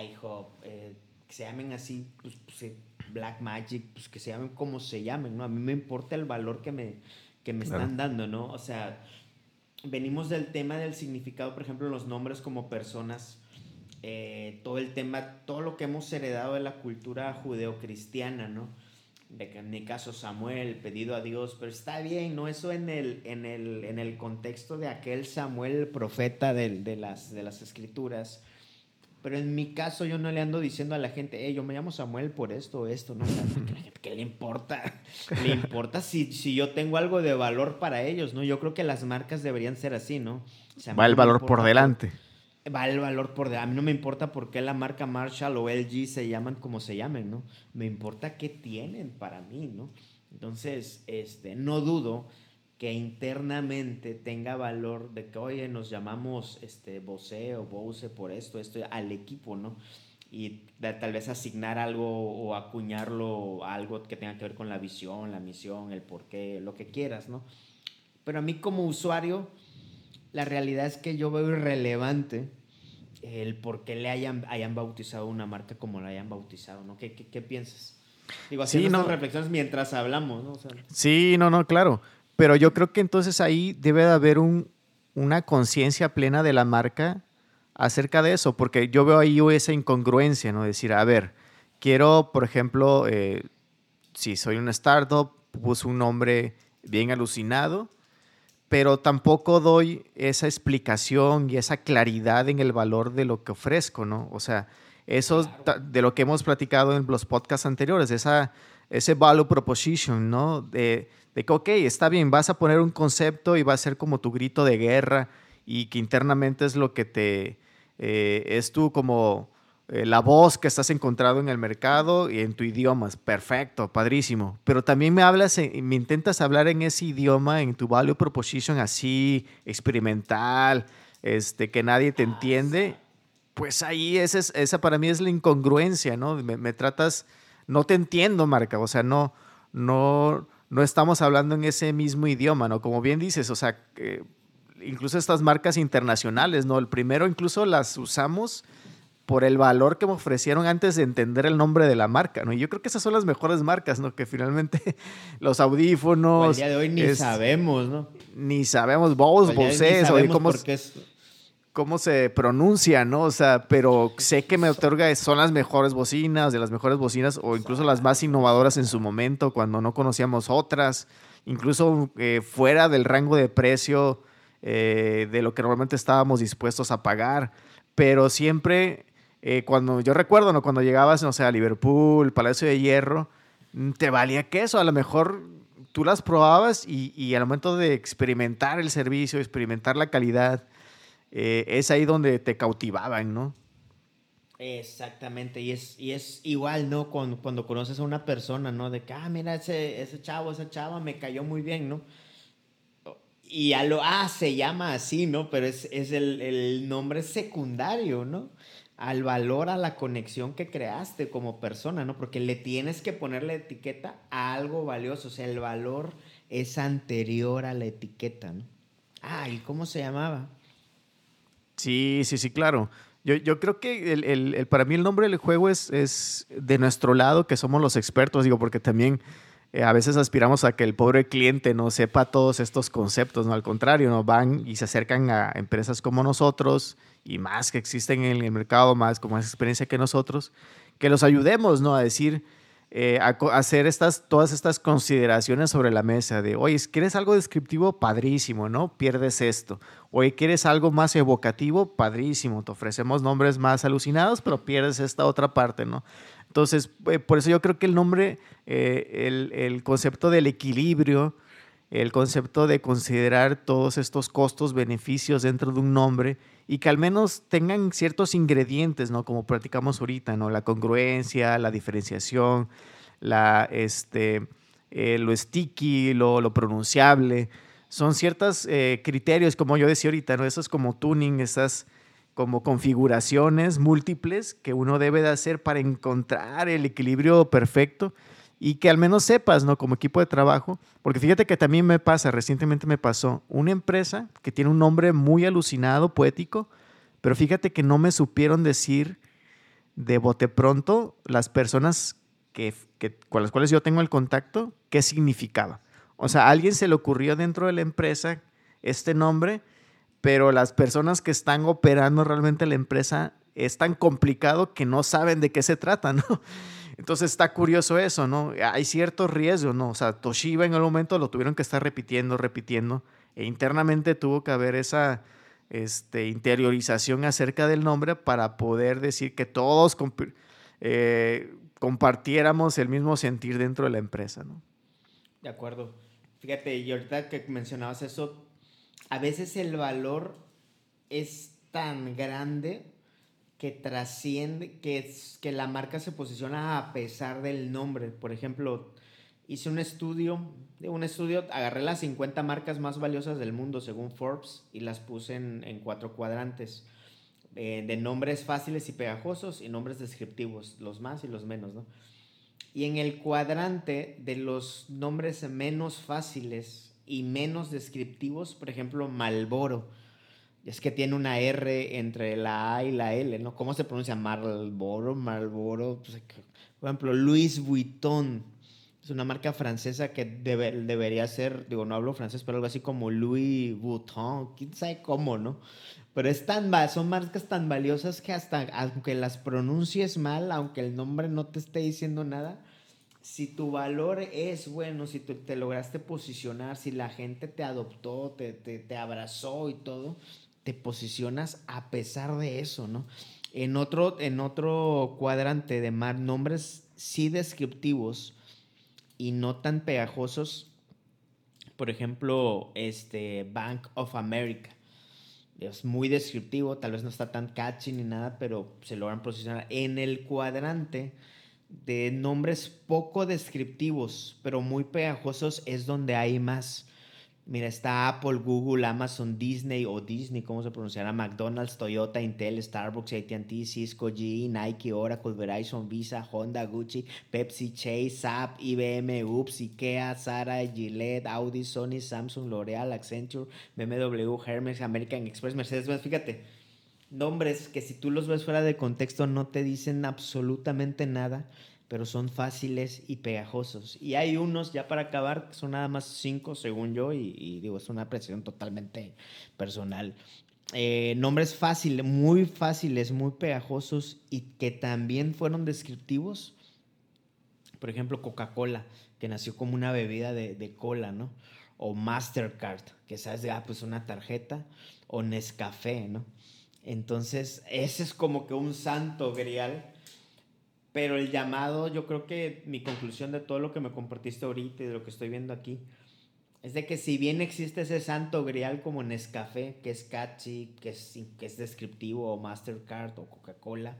iHop, eh, que se llamen así, pues, pues Black Magic, pues que se llamen como se llamen, ¿no? A mí me importa el valor que me, que me están dando, ¿no? O sea, venimos del tema del significado, por ejemplo, los nombres como personas, eh, todo el tema, todo lo que hemos heredado de la cultura judeocristiana, ¿no? De que en mi caso Samuel, pedido a Dios, pero está bien, ¿no? Eso en el, en el, en el contexto de aquel Samuel, profeta de, de, las, de las escrituras, pero en mi caso yo no le ando diciendo a la gente, hey, yo me llamo Samuel por esto o esto, ¿no? ¿Qué le importa? Le importa si, si yo tengo algo de valor para ellos, ¿no? Yo creo que las marcas deberían ser así, ¿no? va el valor por delante. va el valor por delante. A mí no me importa por qué la marca Marshall o LG se llaman como se llamen, ¿no? Me importa qué tienen para mí, ¿no? Entonces, este, no dudo que internamente tenga valor de que, oye, nos llamamos este, Bose o Bose por esto, esto, al equipo, ¿no? Y tal vez asignar algo o acuñarlo algo que tenga que ver con la visión, la misión, el porqué, lo que quieras, ¿no? Pero a mí como usuario, la realidad es que yo veo irrelevante el por qué le hayan, hayan bautizado una marca como la hayan bautizado, ¿no? ¿Qué, qué, piensas? Digo, haciendo sí, reflexiones mientras hablamos, ¿no? sí, no, no, claro. Pero yo creo que entonces ahí debe de haber un, una conciencia plena de la marca acerca de eso, porque yo veo ahí esa incongruencia, ¿no? Decir, a ver, quiero, por ejemplo, eh, si soy una startup, puse un nombre bien alucinado, pero tampoco doy esa explicación y esa claridad en el valor de lo que ofrezco, ¿no? O sea, eso de lo que hemos platicado en los podcasts anteriores, esa, ese value proposition, ¿no? De, de que, ok, está bien, vas a poner un concepto y va a ser como tu grito de guerra y que internamente es lo que te, eh, es tú como eh, la voz que estás encontrado en el mercado y en tu idioma. Perfecto, padrísimo. Pero también me hablas, me intentas hablar en ese idioma, en tu value proposition así, experimental, este, que nadie te entiende. Pues ahí esa, esa para mí es la incongruencia, ¿no? Me, me tratas, no te entiendo, Marca, o sea, no, no, no estamos hablando en ese mismo idioma, ¿no? Como bien dices, o sea, incluso estas marcas internacionales, ¿no? El primero incluso las usamos por el valor que me ofrecieron antes de entender el nombre de la marca, ¿no? Y yo creo que esas son las mejores marcas, ¿no? Que finalmente los audífonos... El día de hoy ni sabemos, ¿no? Ni sabemos, Bose, Bose, o cómo... Es cómo se pronuncia, ¿no? O sea, pero sé que me otorga, son las mejores bocinas, de las mejores bocinas, o incluso las más innovadoras en su momento, cuando no conocíamos otras, incluso eh, fuera del rango de precio eh, de lo que normalmente estábamos dispuestos a pagar. Pero siempre, eh, cuando yo recuerdo, ¿no? Cuando llegabas, no sé, a Liverpool, Palacio de Hierro, mm, te valía queso, a lo mejor tú las probabas y, y al momento de experimentar el servicio, experimentar la calidad, eh, es ahí donde te cautivaban, ¿no? Exactamente, y es, y es igual, ¿no? Cuando, cuando conoces a una persona, ¿no? De que, ah, mira, ese, ese chavo, esa chava me cayó muy bien, ¿no? Y a lo, ah, se llama así, ¿no? Pero es, es el, el nombre secundario, ¿no? Al valor, a la conexión que creaste como persona, ¿no? Porque le tienes que poner la etiqueta a algo valioso, o sea, el valor es anterior a la etiqueta, ¿no? Ah, ¿y cómo se llamaba? Sí, sí, sí, claro. Yo, yo creo que el, el, para mí el nombre del juego es, es de nuestro lado, que somos los expertos, digo, porque también eh, a veces aspiramos a que el pobre cliente no sepa todos estos conceptos, no al contrario, no van y se acercan a empresas como nosotros y más que existen en el mercado, más con más experiencia que nosotros, que los ayudemos, ¿no? A decir, eh, a, hacer estas, todas estas consideraciones sobre la mesa de, oye, ¿quieres algo descriptivo? Padrísimo, ¿no? Pierdes esto. Oye, ¿quieres algo más evocativo? Padrísimo. Te ofrecemos nombres más alucinados, pero pierdes esta otra parte, ¿no? Entonces, eh, por eso yo creo que el nombre, eh, el, el concepto del equilibrio, el concepto de considerar todos estos costos, beneficios dentro de un nombre y que al menos tengan ciertos ingredientes, ¿no? Como practicamos ahorita, ¿no? La congruencia, la diferenciación, la, este, eh, lo sticky, lo, lo, pronunciable. Son ciertos eh, criterios, como yo decía ahorita, ¿no? Esos como tuning, esas como configuraciones múltiples que uno debe de hacer para encontrar el equilibrio perfecto y que al menos sepas, ¿no? Como equipo de trabajo, porque fíjate que también me pasa, recientemente me pasó, una empresa que tiene un nombre muy alucinado, poético, pero fíjate que no me supieron decir de bote pronto las personas que, con las cuales yo tengo el contacto, qué significaba. O sea, a alguien se le ocurrió dentro de la empresa este nombre pero las personas que están operando realmente la empresa es tan complicado que no saben de qué se trata, ¿no? Entonces está curioso eso, ¿no? Hay cierto riesgo, ¿no? O sea, Toshiba en el momento lo tuvieron que estar repitiendo, repitiendo, e internamente tuvo que haber esa este, interiorización acerca del nombre para poder decir que todos eh, compartiéramos el mismo sentir dentro de la empresa, ¿no? De acuerdo. Fíjate, y ahorita que mencionabas eso, a veces el valor es tan grande que trasciende, que, que la marca se posiciona a pesar del nombre. Por ejemplo, hice un estudio, un estudio, agarré las 50 marcas más valiosas del mundo según Forbes y las puse en, cuatro cuadrantes eh, de nombres fáciles y pegajosos y nombres descriptivos, los más y los menos, ¿no? Y en el cuadrante de los nombres menos fáciles y menos descriptivos, por ejemplo, Malboro. Es que tiene una R entre la A y la L, ¿no? ¿Cómo se pronuncia Marlboro? Marlboro. Pues, por ejemplo, Louis Vuitton. Es una marca francesa que debería ser, digo, no hablo francés, pero algo así como Louis Vuitton. ¿Quién sabe cómo, no? Pero es tan, son marcas tan valiosas que hasta, aunque las pronuncies mal, aunque el nombre no te esté diciendo nada, si tu valor es bueno, si tú te lograste posicionar, si la gente te adoptó, te, te, abrazó y todo, te posicionas a pesar de eso, ¿no? En otro, en otro cuadrante de más nombres sí descriptivos y no tan pegajosos, por ejemplo, este Bank of America. Es muy descriptivo, tal vez no está tan catchy ni nada, pero se logran posicionar. En el cuadrante de nombres poco descriptivos, pero muy pegajosos, es donde hay más. Mira, está Apple, Google, Amazon, Disney o Disney, ¿cómo se pronunciará? McDonald's, Toyota, Intel, Starbucks, ATT, Cisco, GE, Nike, Oracle, Verizon, Visa, Honda, Gucci, Pepsi, Chase, SAP, IBM, UPS, IKEA, Zara, Gillette, Audi, Sony, Samsung, L'Oreal, Accenture, BMW, Hermes, American Express, Mercedes. Fíjate, nombres que si tú los ves fuera de contexto no te dicen absolutamente nada, pero son fáciles y pegajosos. Y hay unos, ya para acabar, que son nada más cinco según yo, y, digo, es una apreciación totalmente personal. Eh, nombres fáciles, muy fáciles, muy pegajosos y que también fueron descriptivos. Por ejemplo, Coca-Cola, que nació como una bebida de, de cola, ¿no? O Mastercard, que sabes, ah, pues una tarjeta, o Nescafé, ¿no? Entonces, ese es como que un santo grial. Pero el llamado, yo creo que mi conclusión de todo lo que me compartiste ahorita y de lo que estoy viendo aquí, es de que si bien existe ese santo grial como Nescafé, que es catchy, que es, que es descriptivo, o Mastercard o Coca-Cola,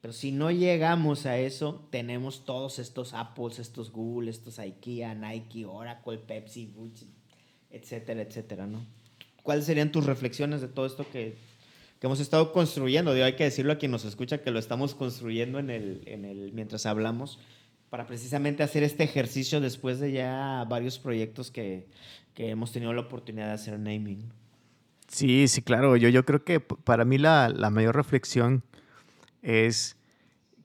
pero si no llegamos a eso, tenemos todos estos Apples, estos Google, estos IKEA, Nike, Oracle, Pepsi, Gucci, etcétera, etcétera, ¿no? ¿Cuáles serían tus reflexiones de todo esto que que hemos estado construyendo. hay que decirlo a quien nos escucha que lo estamos construyendo en el, en el, mientras hablamos para precisamente hacer este ejercicio después de ya varios proyectos que, que hemos tenido la oportunidad de hacer naming. Sí, sí, claro. Yo, yo creo que para mí la, la mayor reflexión es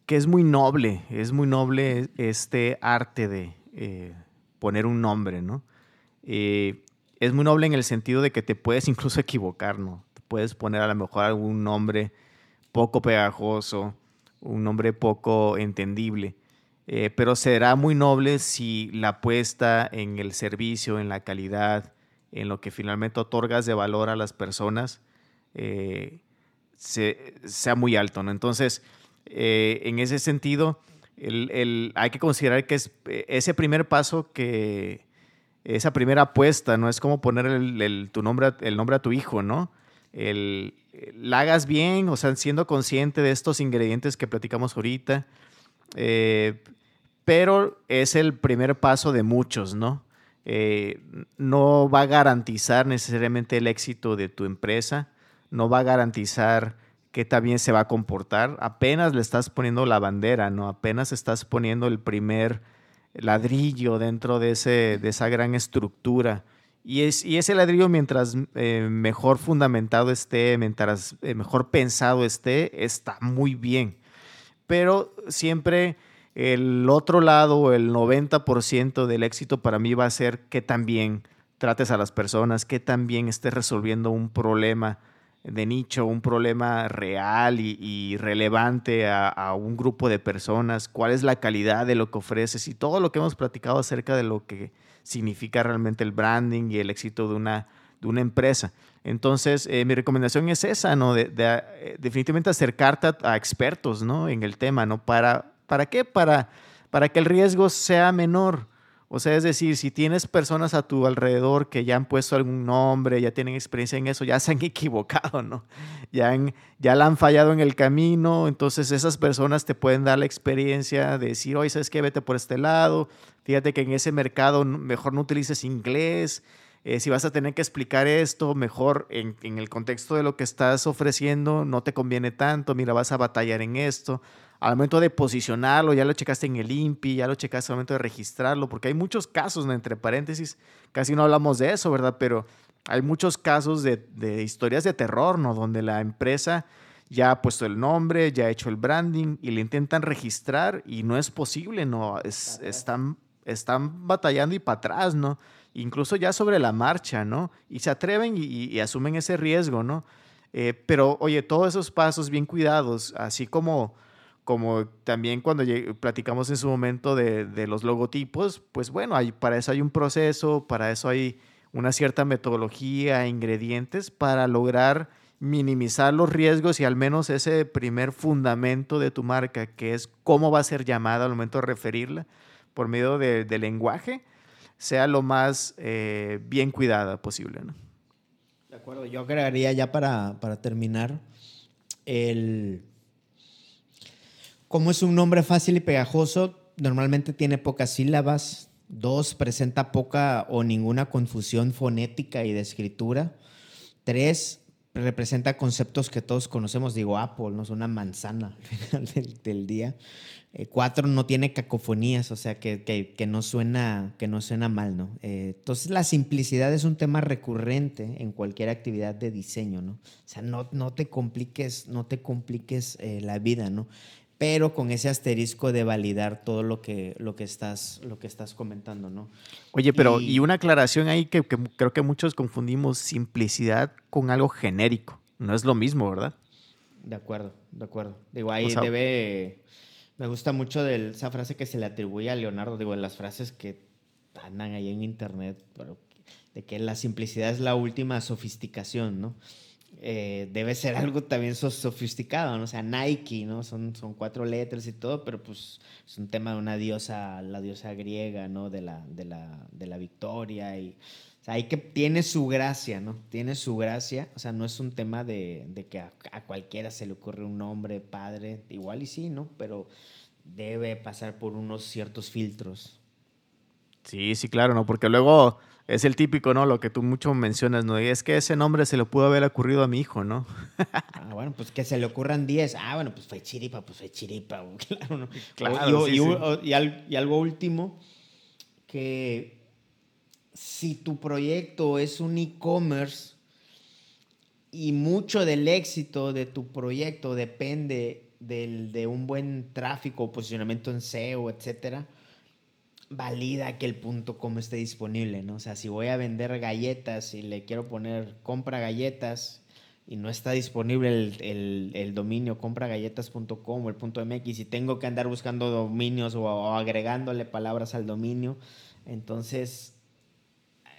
que es muy noble, es muy noble este arte de eh, poner un nombre, ¿no? Eh, es muy noble en el sentido de que te puedes incluso equivocar, ¿no? Puedes poner a lo mejor algún nombre poco pegajoso, un nombre poco entendible, eh, pero será muy noble si la apuesta en el servicio, en la calidad, en lo que finalmente otorgas de valor a las personas, eh, sea muy alto. ¿no? Entonces, eh, en ese sentido, hay que considerar que es ese primer paso que esa primera apuesta, ¿no? Es como poner el, tu nombre, el nombre a tu hijo, ¿no? El, la hagas bien, o sea, siendo consciente de estos ingredientes que platicamos ahorita, eh, pero es el primer paso de muchos, ¿no? Eh, no va a garantizar necesariamente el éxito de tu empresa, no va a garantizar que también se va a comportar. Apenas le estás poniendo la bandera, ¿no? Apenas estás poniendo el primer ladrillo dentro de, ese, de esa gran estructura. Y, es, y ese ladrillo, mientras eh, mejor fundamentado esté, mientras eh, mejor pensado esté, está muy bien. Pero siempre el otro lado, el 90% del éxito para mí va a ser que también trates a las personas, que también estés resolviendo un problema de nicho, un problema real y, relevante a, un grupo de personas, cuál es la calidad de lo que ofreces y todo lo que hemos platicado acerca de lo que significa realmente el branding y el éxito de una, de una empresa. Entonces, eh, mi recomendación es esa, ¿no? De, eh, definitivamente acercarte a, expertos, ¿no? En el tema, ¿no? Para, ¿Para qué? Para, para que el riesgo sea menor. O sea, es decir, si tienes personas a tu alrededor que ya han puesto algún nombre, ya tienen experiencia en eso, ya se han equivocado, ¿no? Ya, han, ya la han fallado en el camino, entonces esas personas te pueden dar la experiencia de decir, oye, ¿sabes qué? Vete por este lado, fíjate que en ese mercado mejor no utilices inglés, eh, si vas a tener que explicar esto, mejor en, en el contexto de lo que estás ofreciendo, no te conviene tanto, mira, vas a batallar en esto al momento de posicionarlo, ya lo checaste en el INPI, ya lo checaste al momento de registrarlo, porque hay muchos casos, entre paréntesis, casi no hablamos de eso, ¿verdad? Pero hay muchos casos de, historias de terror, ¿no? Donde la empresa ya ha puesto el nombre, ya ha hecho el branding y le intentan registrar y no es posible, ¿no? están, están batallando y para atrás, ¿no? Incluso ya sobre la marcha, ¿no? Y se atreven y, asumen ese riesgo, ¿no? Eh, pero oye, todos esos pasos bien cuidados, así como como también cuando platicamos en su momento de, los logotipos, pues bueno, para eso hay un proceso, para eso hay una cierta metodología, ingredientes para lograr minimizar los riesgos y al menos ese primer fundamento de tu marca, que es cómo va a ser llamada al momento de referirla por medio de, lenguaje, sea lo más eh, bien cuidada posible. De acuerdo, yo agregaría ya para, para terminar el como es un nombre fácil y pegajoso, normalmente tiene pocas sílabas. Dos, presenta poca o ninguna confusión fonética y de escritura. Tres, representa conceptos que todos conocemos. Digo, Apple, no es una manzana del, día. Eh, cuatro, no tiene cacofonías, o sea, que, que, no, suena, que no suena mal, ¿no? Eh, entonces, la simplicidad es un tema recurrente en cualquier actividad de diseño, ¿no? O sea, no, no te compliques, no te compliques eh, la vida, ¿no? Pero con ese asterisco de validar todo lo que, lo que, estás, lo que estás comentando, ¿no? Oye, pero y, una aclaración ahí que, creo que muchos confundimos simplicidad con algo genérico. No es lo mismo, ¿verdad? De acuerdo, de acuerdo. Digo, ahí debe... Me gusta mucho de esa frase que se le atribuye a Leonardo, digo, las frases que andan ahí en internet, pero de que la simplicidad es la última sofisticación, ¿no? Eh, debe ser algo también sofisticado, ¿no? O sea, Nike, ¿no? Son, son cuatro letras y todo, pero pues es un tema de una diosa, la diosa griega, ¿no? De la, de la, de la victoria y... O sea, hay que, tiene su gracia, ¿no? Tiene su gracia. O sea, no es un tema de, de que a, cualquiera se le ocurre un nombre padre. Igual y sí, ¿no? Pero debe pasar por unos ciertos filtros. Sí, sí, claro, ¿no? Porque luego es el típico, ¿no? Lo que tú mucho mencionas, ¿no? Y es que ese nombre se le pudo haber ocurrido a mi hijo, ¿no? ah, bueno, pues que se le ocurran 10. Ah, bueno, pues fue chiripa, pues fue chiripa, claro, ¿no? Claro, y, y, algo último, que si tu proyecto es un e-commerce y mucho del éxito de tu proyecto depende del, de un buen tráfico, posicionamiento en SEO, etcétera, valida que el punto com esté disponible, ¿no? O sea, si voy a vender galletas y le quiero poner compra galletas y no está disponible el, el, dominio compragalletas.com o el punto .mx y tengo que andar buscando dominios o, agregándole palabras al dominio, entonces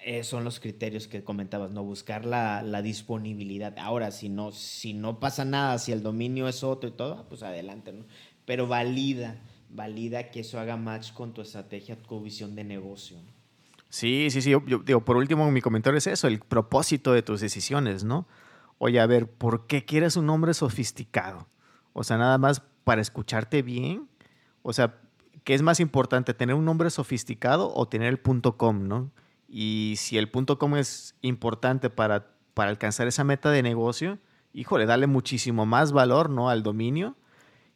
eh, son los criterios que comentabas, ¿no? Buscar la, la, disponibilidad. Ahora, si no, si no pasa nada, si el dominio es otro y todo, pues adelante, ¿no? Pero valida valida que eso haga match con tu estrategia, tu visión de negocio. Sí, sí, sí. Yo, digo, por último, mi comentario es eso, el propósito de tus decisiones, ¿no? Oye, a ver, ¿por qué quieres un nombre sofisticado? O sea, nada más para escucharte bien. O sea, ¿qué es más importante, tener un nombre sofisticado o tener el .com, ¿no? Y si el .com es importante para, para alcanzar esa meta de negocio, híjole, dale muchísimo más valor, ¿no? Al dominio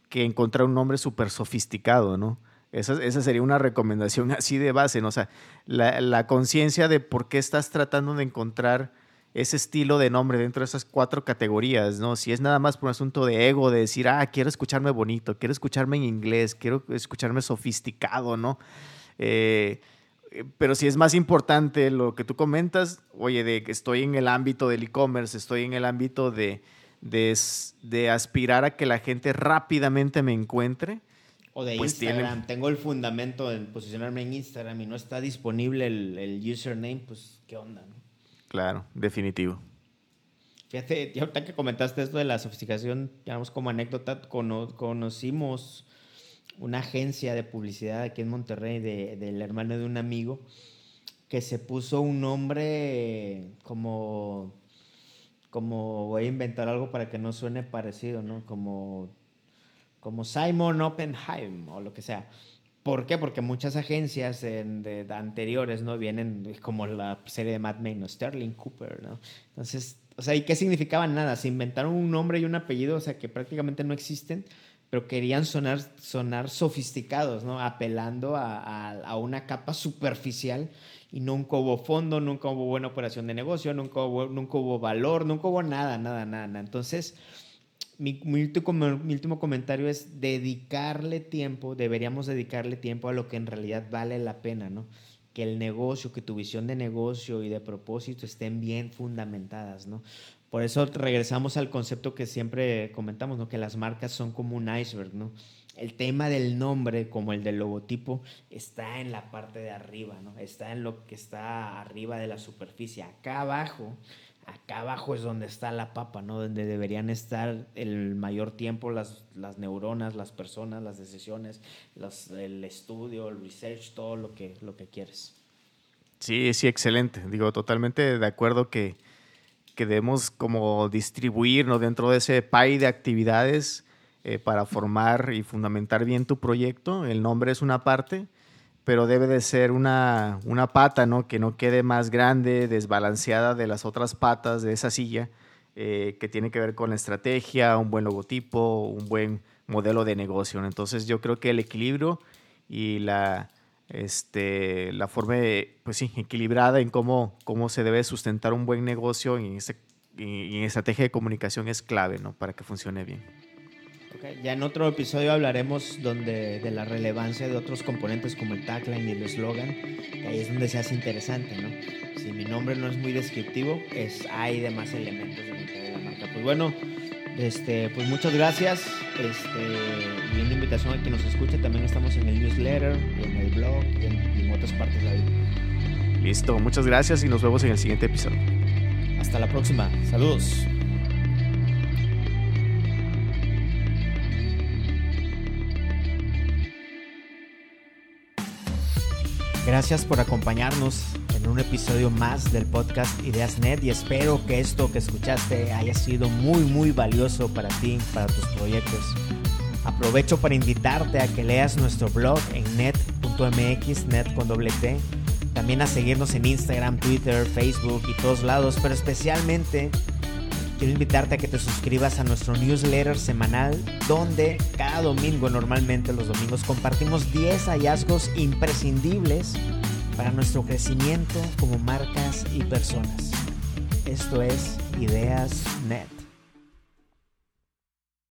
que encontrar un nombre súper sofisticado, ¿no? Esa, esa, sería una recomendación así de base, ¿no? O sea, la, la conciencia de por qué estás tratando de encontrar ese estilo de nombre dentro de esas cuatro categorías, ¿no? Si es nada más por un asunto de ego, de decir, ah, quiero escucharme bonito, quiero escucharme en inglés, quiero escucharme sofisticado, ¿no? Eh, pero si es más importante lo que tú comentas, oye, de que estoy en el ámbito del e-commerce, estoy en el ámbito de, de, aspirar a que la gente rápidamente me encuentre. O de pues Instagram, tengo el fundamento de posicionarme en Instagram y no está disponible el, el username, pues qué onda, ¿no? Claro, definitivo. Fíjate, ya ahorita que comentaste esto de la sofisticación, digamos como anécdota, conocimos una agencia de publicidad aquí en Monterrey del hermano de un amigo que se puso un nombre como, como voy a inventar algo para que no suene parecido, ¿no? Como, como Simon Oppenheim o lo que sea. ¿Por qué? Porque muchas agencias de, anteriores, ¿no? Vienen como la serie de Mad Men, ¿no? Sterling Cooper, ¿no? Entonces, o sea, ¿y qué significaba Nada. Se inventaron un nombre y un apellido, o sea, que prácticamente no existen, pero querían sonar, sonar sofisticados, ¿no? Apelando a, a, una capa superficial y nunca hubo fondo, nunca hubo buena operación de negocio, nunca hubo, nunca hubo valor, nunca hubo nada, nada, nada. Entonces, mi, último, comentario es dedicarle tiempo, deberíamos dedicarle tiempo a lo que en realidad vale la pena, ¿no? Que el negocio, que tu visión de negocio y de propósito estén bien fundamentadas, ¿no? Por eso regresamos al concepto que siempre comentamos, ¿no? Que las marcas son como un iceberg, ¿no? El tema del nombre, como el del logotipo, está en la parte de arriba, ¿no? Está en lo que está arriba de la superficie. Acá abajo acá abajo es donde está la papa, ¿no? Donde deberían estar el mayor tiempo las, las neuronas, las personas, las decisiones, el estudio, el research, todo lo que, lo que quieres. Sí, sí, excelente. Digo, totalmente de acuerdo que, que debemos como distribuirnos dentro de ese pay de actividades eh, para formar y fundamentar bien tu proyecto. El nombre es una parte, pero debe de ser una, una pata, ¿no? Que no quede más grande, desbalanceada de las otras patas de esa silla, eh, que tiene que ver con la estrategia, un buen logotipo, un buen modelo de negocio. Entonces yo creo que el equilibrio y la, este, la forma, pues sí, equilibrada en cómo, cómo se debe sustentar un buen negocio en, ese, en estrategia de comunicación es clave, ¿no? Para que funcione bien. Ya en otro episodio hablaremos donde, de la relevancia de otros componentes como el tagline y el eslogan, ahí es donde se hace interesante, ¿no? Si mi nombre no es muy descriptivo, es, hay demás elementos de la marca. Pues bueno, este, pues muchas gracias. Este, y una invitación a quien nos escuche. También estamos en el newsletter, en el blog y en, otras partes de la vida. Listo, muchas gracias y nos vemos en el siguiente episodio. Hasta la próxima. Saludos. Gracias por acompañarnos en un episodio más del podcast Ideas Net y espero que esto que escuchaste haya sido muy muy valioso para ti, para tus proyectos. Aprovecho para invitarte a que leas nuestro blog en net.mx, net con doble T. También a seguirnos en Instagram, Twitter, Facebook y todos lados, pero especialmente quiero invitarte a que te suscribas a nuestro newsletter semanal donde cada domingo, normalmente los domingos, compartimos 10 hallazgos imprescindibles para nuestro crecimiento como marcas y personas. Esto es Ideas Net.